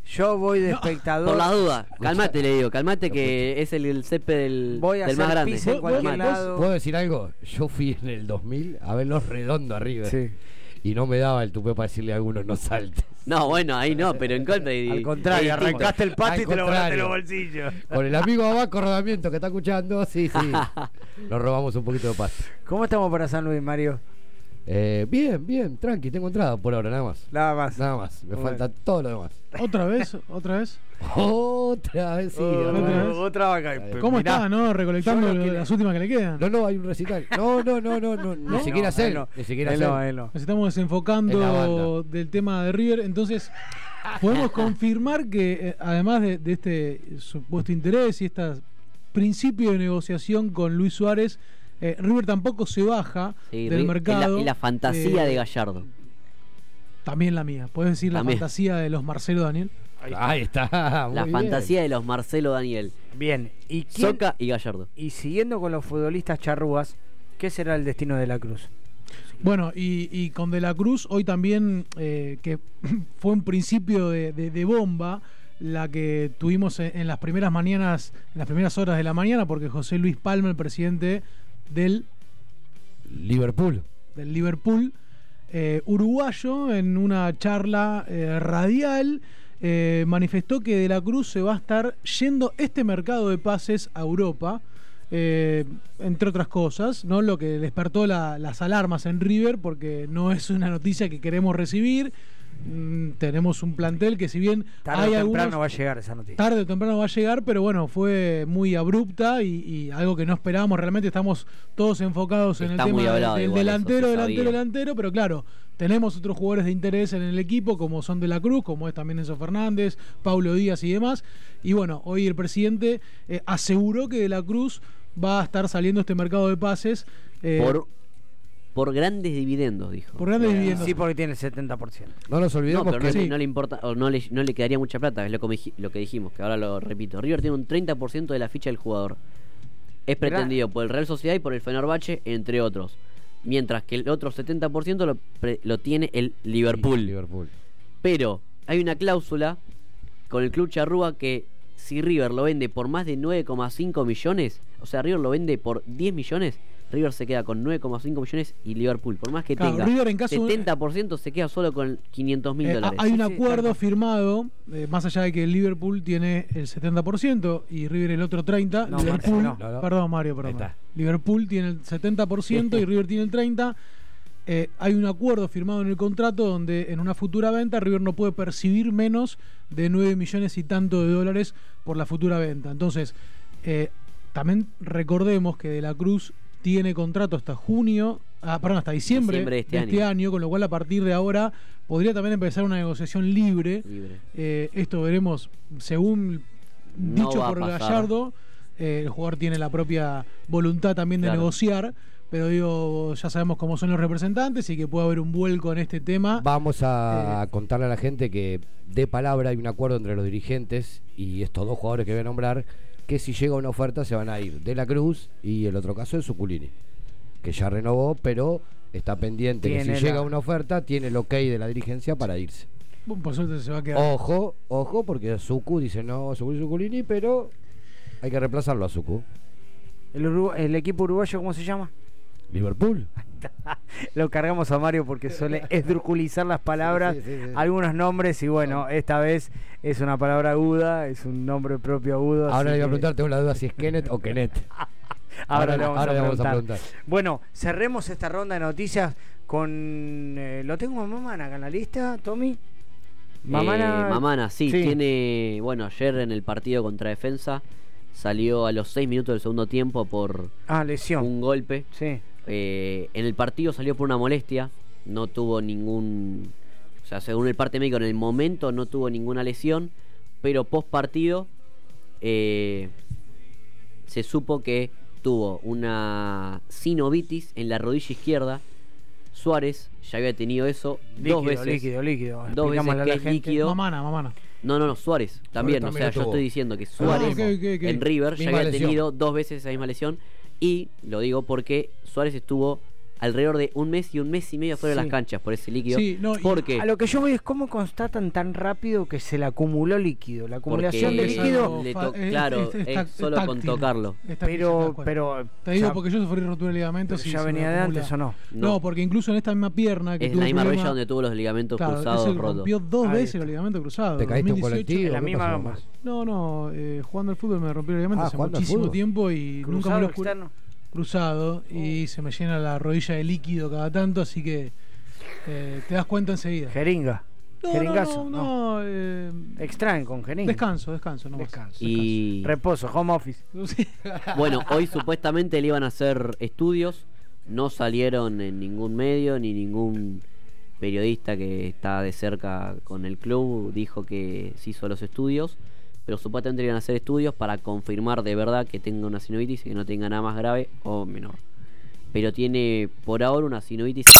[SPEAKER 7] Yo voy de espectador.
[SPEAKER 10] Por la duda, calmate, le digo. Calmate que es el, el césped del,
[SPEAKER 7] Voy a
[SPEAKER 10] del más
[SPEAKER 7] hacer
[SPEAKER 10] grande.
[SPEAKER 7] pis en cualquier lado.
[SPEAKER 9] ¿Puedo decir algo? Yo fui en el 2000 a verlos redondo arriba.
[SPEAKER 7] Sí.
[SPEAKER 9] Y no me daba el tupé para decirle a algunos no saltes.
[SPEAKER 10] No, bueno, ahí no, pero en Coldplay. *laughs*
[SPEAKER 7] Al contrario, arrancaste el pato y te lo volaste los bolsillos. *laughs*
[SPEAKER 9] Con el amigo Abaco Rodamiento que está escuchando, sí, sí. *laughs* Nos robamos un poquito de paz.
[SPEAKER 7] ¿Cómo estamos para San Luis, Mario?
[SPEAKER 9] Eh, bien, bien, tranqui, tengo entrada por ahora, nada más.
[SPEAKER 7] Nada más.
[SPEAKER 9] Nada más, me
[SPEAKER 7] Bueno.
[SPEAKER 9] falta todo lo demás.
[SPEAKER 8] ¿Otra vez? ¿Otra vez? *laughs*
[SPEAKER 9] Otra vez, sí.
[SPEAKER 8] Otra
[SPEAKER 9] otra
[SPEAKER 8] vez.
[SPEAKER 7] Otra vaca.
[SPEAKER 8] ¿Cómo
[SPEAKER 7] Mirá,
[SPEAKER 8] está, no? Recolectando
[SPEAKER 7] yo
[SPEAKER 8] lo- las últimas que le quedan.
[SPEAKER 9] No, no, hay un recital. No, no, no, no, no, ni siquiera
[SPEAKER 7] no,
[SPEAKER 9] sé.
[SPEAKER 7] él no.
[SPEAKER 9] Ni siquiera
[SPEAKER 7] Él
[SPEAKER 9] sé.
[SPEAKER 7] no, él no.
[SPEAKER 8] Nos estamos
[SPEAKER 9] En la
[SPEAKER 8] desenfocando
[SPEAKER 9] banda.
[SPEAKER 8] del tema de River. Entonces, podemos *laughs* confirmar que, eh, además de, de este supuesto interés y este principio de negociación con Luis Suárez, eh, River tampoco se baja
[SPEAKER 10] Sí,
[SPEAKER 8] del mercado.
[SPEAKER 10] Es la, la fantasía
[SPEAKER 8] Eh,
[SPEAKER 10] de Gallardo.
[SPEAKER 8] También la mía. Puedes decir
[SPEAKER 10] También.
[SPEAKER 8] la fantasía de los Marcelo Daniel.
[SPEAKER 9] Ahí está. muy
[SPEAKER 10] La
[SPEAKER 9] bien.
[SPEAKER 10] fantasía de los Marcelo Daniel.
[SPEAKER 7] Bien. ¿Y, quién-
[SPEAKER 10] Soca y Gallardo.
[SPEAKER 7] y siguiendo con los futbolistas charrúas, ¿qué será el destino de la Cruz?
[SPEAKER 8] Bueno, y, y con De la Cruz, hoy también, eh, que *clears throat* fue un principio de, de- de bomba, la que tuvimos en, en las primeras mañanas, en las primeras horas de la mañana, porque José Luis Palma, el presidente del,
[SPEAKER 9] Liverpool.
[SPEAKER 8] del Liverpool, eh, uruguayo, en una charla eh, radial, eh, manifestó que De la Cruz se va a estar yendo este mercado de pases a Europa. eh, entre otras cosas, ¿no? Lo que despertó la- las alarmas en River, porque no es una noticia que queremos recibir. Mm, tenemos un plantel que si bien
[SPEAKER 7] Tarde
[SPEAKER 8] hay
[SPEAKER 7] o temprano
[SPEAKER 8] algunos-
[SPEAKER 7] va a llegar esa noticia.
[SPEAKER 8] Tarde o temprano va a llegar, pero bueno, fue muy abrupta y, y algo que no esperábamos. Realmente estamos todos enfocados en el tema
[SPEAKER 10] hablado
[SPEAKER 8] del delantero, delantero, delantero, pero claro, tenemos otros jugadores de interés en el equipo, como son De la Cruz, como es también Enzo Fernández, Paulo Díaz y demás. Y bueno, hoy el presidente eh, aseguró que De la Cruz va a estar saliendo este mercado de pases. eh,
[SPEAKER 10] Por, por grandes dividendos, dijo.
[SPEAKER 8] Por grandes dividendos.
[SPEAKER 7] Sí, porque tiene el 70%.
[SPEAKER 9] No nos olvidemos
[SPEAKER 10] No, pero no,
[SPEAKER 9] que
[SPEAKER 10] le- no le importa, o no le, no le quedaría mucha plata, es lo que, lo que dijimos, que ahora lo repito. River tiene un 30% de la ficha del jugador. Es pretendido por el Real Sociedad y por el Fenerbahce, entre otros. Mientras que el otro 70% lo, pre- lo tiene el Liverpool.
[SPEAKER 9] Liverpool.
[SPEAKER 10] Pero hay una cláusula con el club Charrúa que si River lo vende por más de 9,5 millones, o sea, River lo vende por 10 millones, River se queda con 9,5 millones y Liverpool, por más que
[SPEAKER 8] Claro,
[SPEAKER 10] tenga
[SPEAKER 8] River en caso-
[SPEAKER 10] 70%, se queda solo con 500 mil
[SPEAKER 8] Eh,
[SPEAKER 10] dólares.
[SPEAKER 8] hay un acuerdo firmado, eh, más allá de que el Liverpool tiene el 70% y River el otro 30%.
[SPEAKER 7] No,
[SPEAKER 8] Liverpool,
[SPEAKER 7] no, no.
[SPEAKER 8] perdón Mario, perdón. Liverpool tiene el 70% y River tiene el 30%. Eh, hay un acuerdo firmado en el contrato donde en una futura venta River no puede percibir menos de 9 millones y tanto de dólares por la futura venta. Entonces, eh, también recordemos que De la Cruz tiene contrato hasta junio, ah, perdón, hasta diciembre,
[SPEAKER 10] Diciembre de este
[SPEAKER 8] año.
[SPEAKER 10] año.
[SPEAKER 8] con lo cual a partir de ahora podría también empezar una negociación libre.
[SPEAKER 10] Libre.
[SPEAKER 8] Eh, esto veremos según
[SPEAKER 10] No
[SPEAKER 8] dicho por. Gallardo. eh, el jugador tiene la propia voluntad también de
[SPEAKER 10] Claro.
[SPEAKER 8] negociar, pero digo, ya sabemos cómo son los representantes y que puede haber un vuelco en este tema.
[SPEAKER 9] Vamos
[SPEAKER 8] Eh.
[SPEAKER 9] a contarle a la gente que de palabra hay un acuerdo entre los dirigentes y estos dos jugadores que voy a nombrar que si llega una oferta se van a ir de la Cruz y el otro caso es Suculini que ya renovó pero está pendiente que si
[SPEAKER 7] la-
[SPEAKER 9] llega una oferta tiene el ok de la dirigencia para irse
[SPEAKER 8] Bueno, Por suerte se va a quedar.
[SPEAKER 9] ojo ojo porque Sucu dice no Suculini Suculini pero hay que reemplazarlo a Sucu
[SPEAKER 7] ¿El, Urugu- el equipo uruguayo cómo se llama?
[SPEAKER 9] Liverpool *laughs* *laughs*
[SPEAKER 7] Lo cargamos a Mario porque suele *laughs* esdruculizar las palabras,
[SPEAKER 9] Sí, sí, sí, sí.
[SPEAKER 7] algunos nombres y bueno, esta vez es una palabra aguda, es un nombre propio agudo.
[SPEAKER 9] ahora le voy a preguntar tengo la duda si es Kenneth o *laughs* Kenneth
[SPEAKER 7] Ahora, le vamos,
[SPEAKER 9] ahora
[SPEAKER 7] a,
[SPEAKER 9] le vamos a
[SPEAKER 7] preguntar. Bueno, cerremos esta ronda de noticias con... eh, ¿Lo tengo a Mamana acá en la lista, Tommy?
[SPEAKER 10] Mamana, Mamana sí, tiene. Bueno, ayer en el partido contra Defensa salió a los 6 minutos del segundo tiempo por
[SPEAKER 7] Ah, lesión.
[SPEAKER 10] un golpe.
[SPEAKER 7] Sí.
[SPEAKER 10] Eh, en el partido salió por una molestia, no tuvo ningún. O sea, según el parte médico, en el momento no tuvo ninguna lesión, pero post partido eh, se supo que tuvo una sinovitis en la rodilla izquierda. Suárez ya había tenido eso
[SPEAKER 7] Líquido,
[SPEAKER 10] dos veces.
[SPEAKER 7] líquido, líquido.
[SPEAKER 10] Dos veces que
[SPEAKER 7] la
[SPEAKER 10] es
[SPEAKER 7] gente.
[SPEAKER 10] líquido.
[SPEAKER 8] Mamana, mamana.
[SPEAKER 10] No, no, no, Suárez también.
[SPEAKER 9] también
[SPEAKER 10] o sea, yo estoy diciendo que
[SPEAKER 9] Ah,
[SPEAKER 10] Suárez
[SPEAKER 8] ok.
[SPEAKER 10] en River ya había
[SPEAKER 9] lesión.
[SPEAKER 10] tenido dos veces esa misma lesión. Y lo digo porque Suárez estuvo alrededor de un mes y un mes y medio fuera de
[SPEAKER 7] Sí.
[SPEAKER 10] las canchas por ese líquido.
[SPEAKER 8] Sí, no,
[SPEAKER 10] porque
[SPEAKER 7] A lo que yo voy es cómo constatan tan rápido que se le acumuló líquido. La acumulación de líquido...
[SPEAKER 8] algo
[SPEAKER 10] le
[SPEAKER 8] fa-
[SPEAKER 10] to-
[SPEAKER 8] es-
[SPEAKER 10] claro,
[SPEAKER 8] es- es
[SPEAKER 10] es
[SPEAKER 8] tac-
[SPEAKER 10] solo con tocarlo.
[SPEAKER 7] Pero, pero...
[SPEAKER 8] Te digo
[SPEAKER 7] ya-
[SPEAKER 8] porque yo sufrí rotura de ligamentos
[SPEAKER 7] ya venía de antes o no.
[SPEAKER 8] No.
[SPEAKER 10] No.
[SPEAKER 8] porque incluso en esta misma pierna que
[SPEAKER 10] Es la misma rodilla donde tuvo los ligamentos
[SPEAKER 8] Claro,
[SPEAKER 10] cruzados rotos.
[SPEAKER 8] rompió dos
[SPEAKER 7] Ahí
[SPEAKER 8] veces
[SPEAKER 7] está.
[SPEAKER 8] los ligamentos cruzados.
[SPEAKER 9] te caíste en un
[SPEAKER 8] 2018.
[SPEAKER 9] colectivo
[SPEAKER 7] en la
[SPEAKER 9] ¿qué
[SPEAKER 7] misma.
[SPEAKER 8] No, no, eh, jugando al fútbol me rompí el ligamento
[SPEAKER 9] Ah,
[SPEAKER 8] hace muchísimo tiempo y nunca me
[SPEAKER 7] Cruzado
[SPEAKER 8] lo cruzado y se me llena la rodilla de líquido cada tanto, así que eh, te das cuenta enseguida.
[SPEAKER 7] Jeringa.
[SPEAKER 8] No,
[SPEAKER 7] Jeringazo.
[SPEAKER 8] no, no, no, eh,
[SPEAKER 7] Extraen con jeringa.
[SPEAKER 8] descanso, descanso, no
[SPEAKER 7] Descanso.
[SPEAKER 10] Y
[SPEAKER 7] Reposo, home office. *laughs*
[SPEAKER 10] bueno, hoy supuestamente le iban a hacer estudios. No salieron en ningún medio ni ningún periodista que está de cerca con el club dijo que se hizo los estudios. Pero supuestamente iban a hacer estudios para confirmar de verdad que tenga una sinovitis y que no tenga nada más grave o menor. Pero tiene por ahora una sinovitis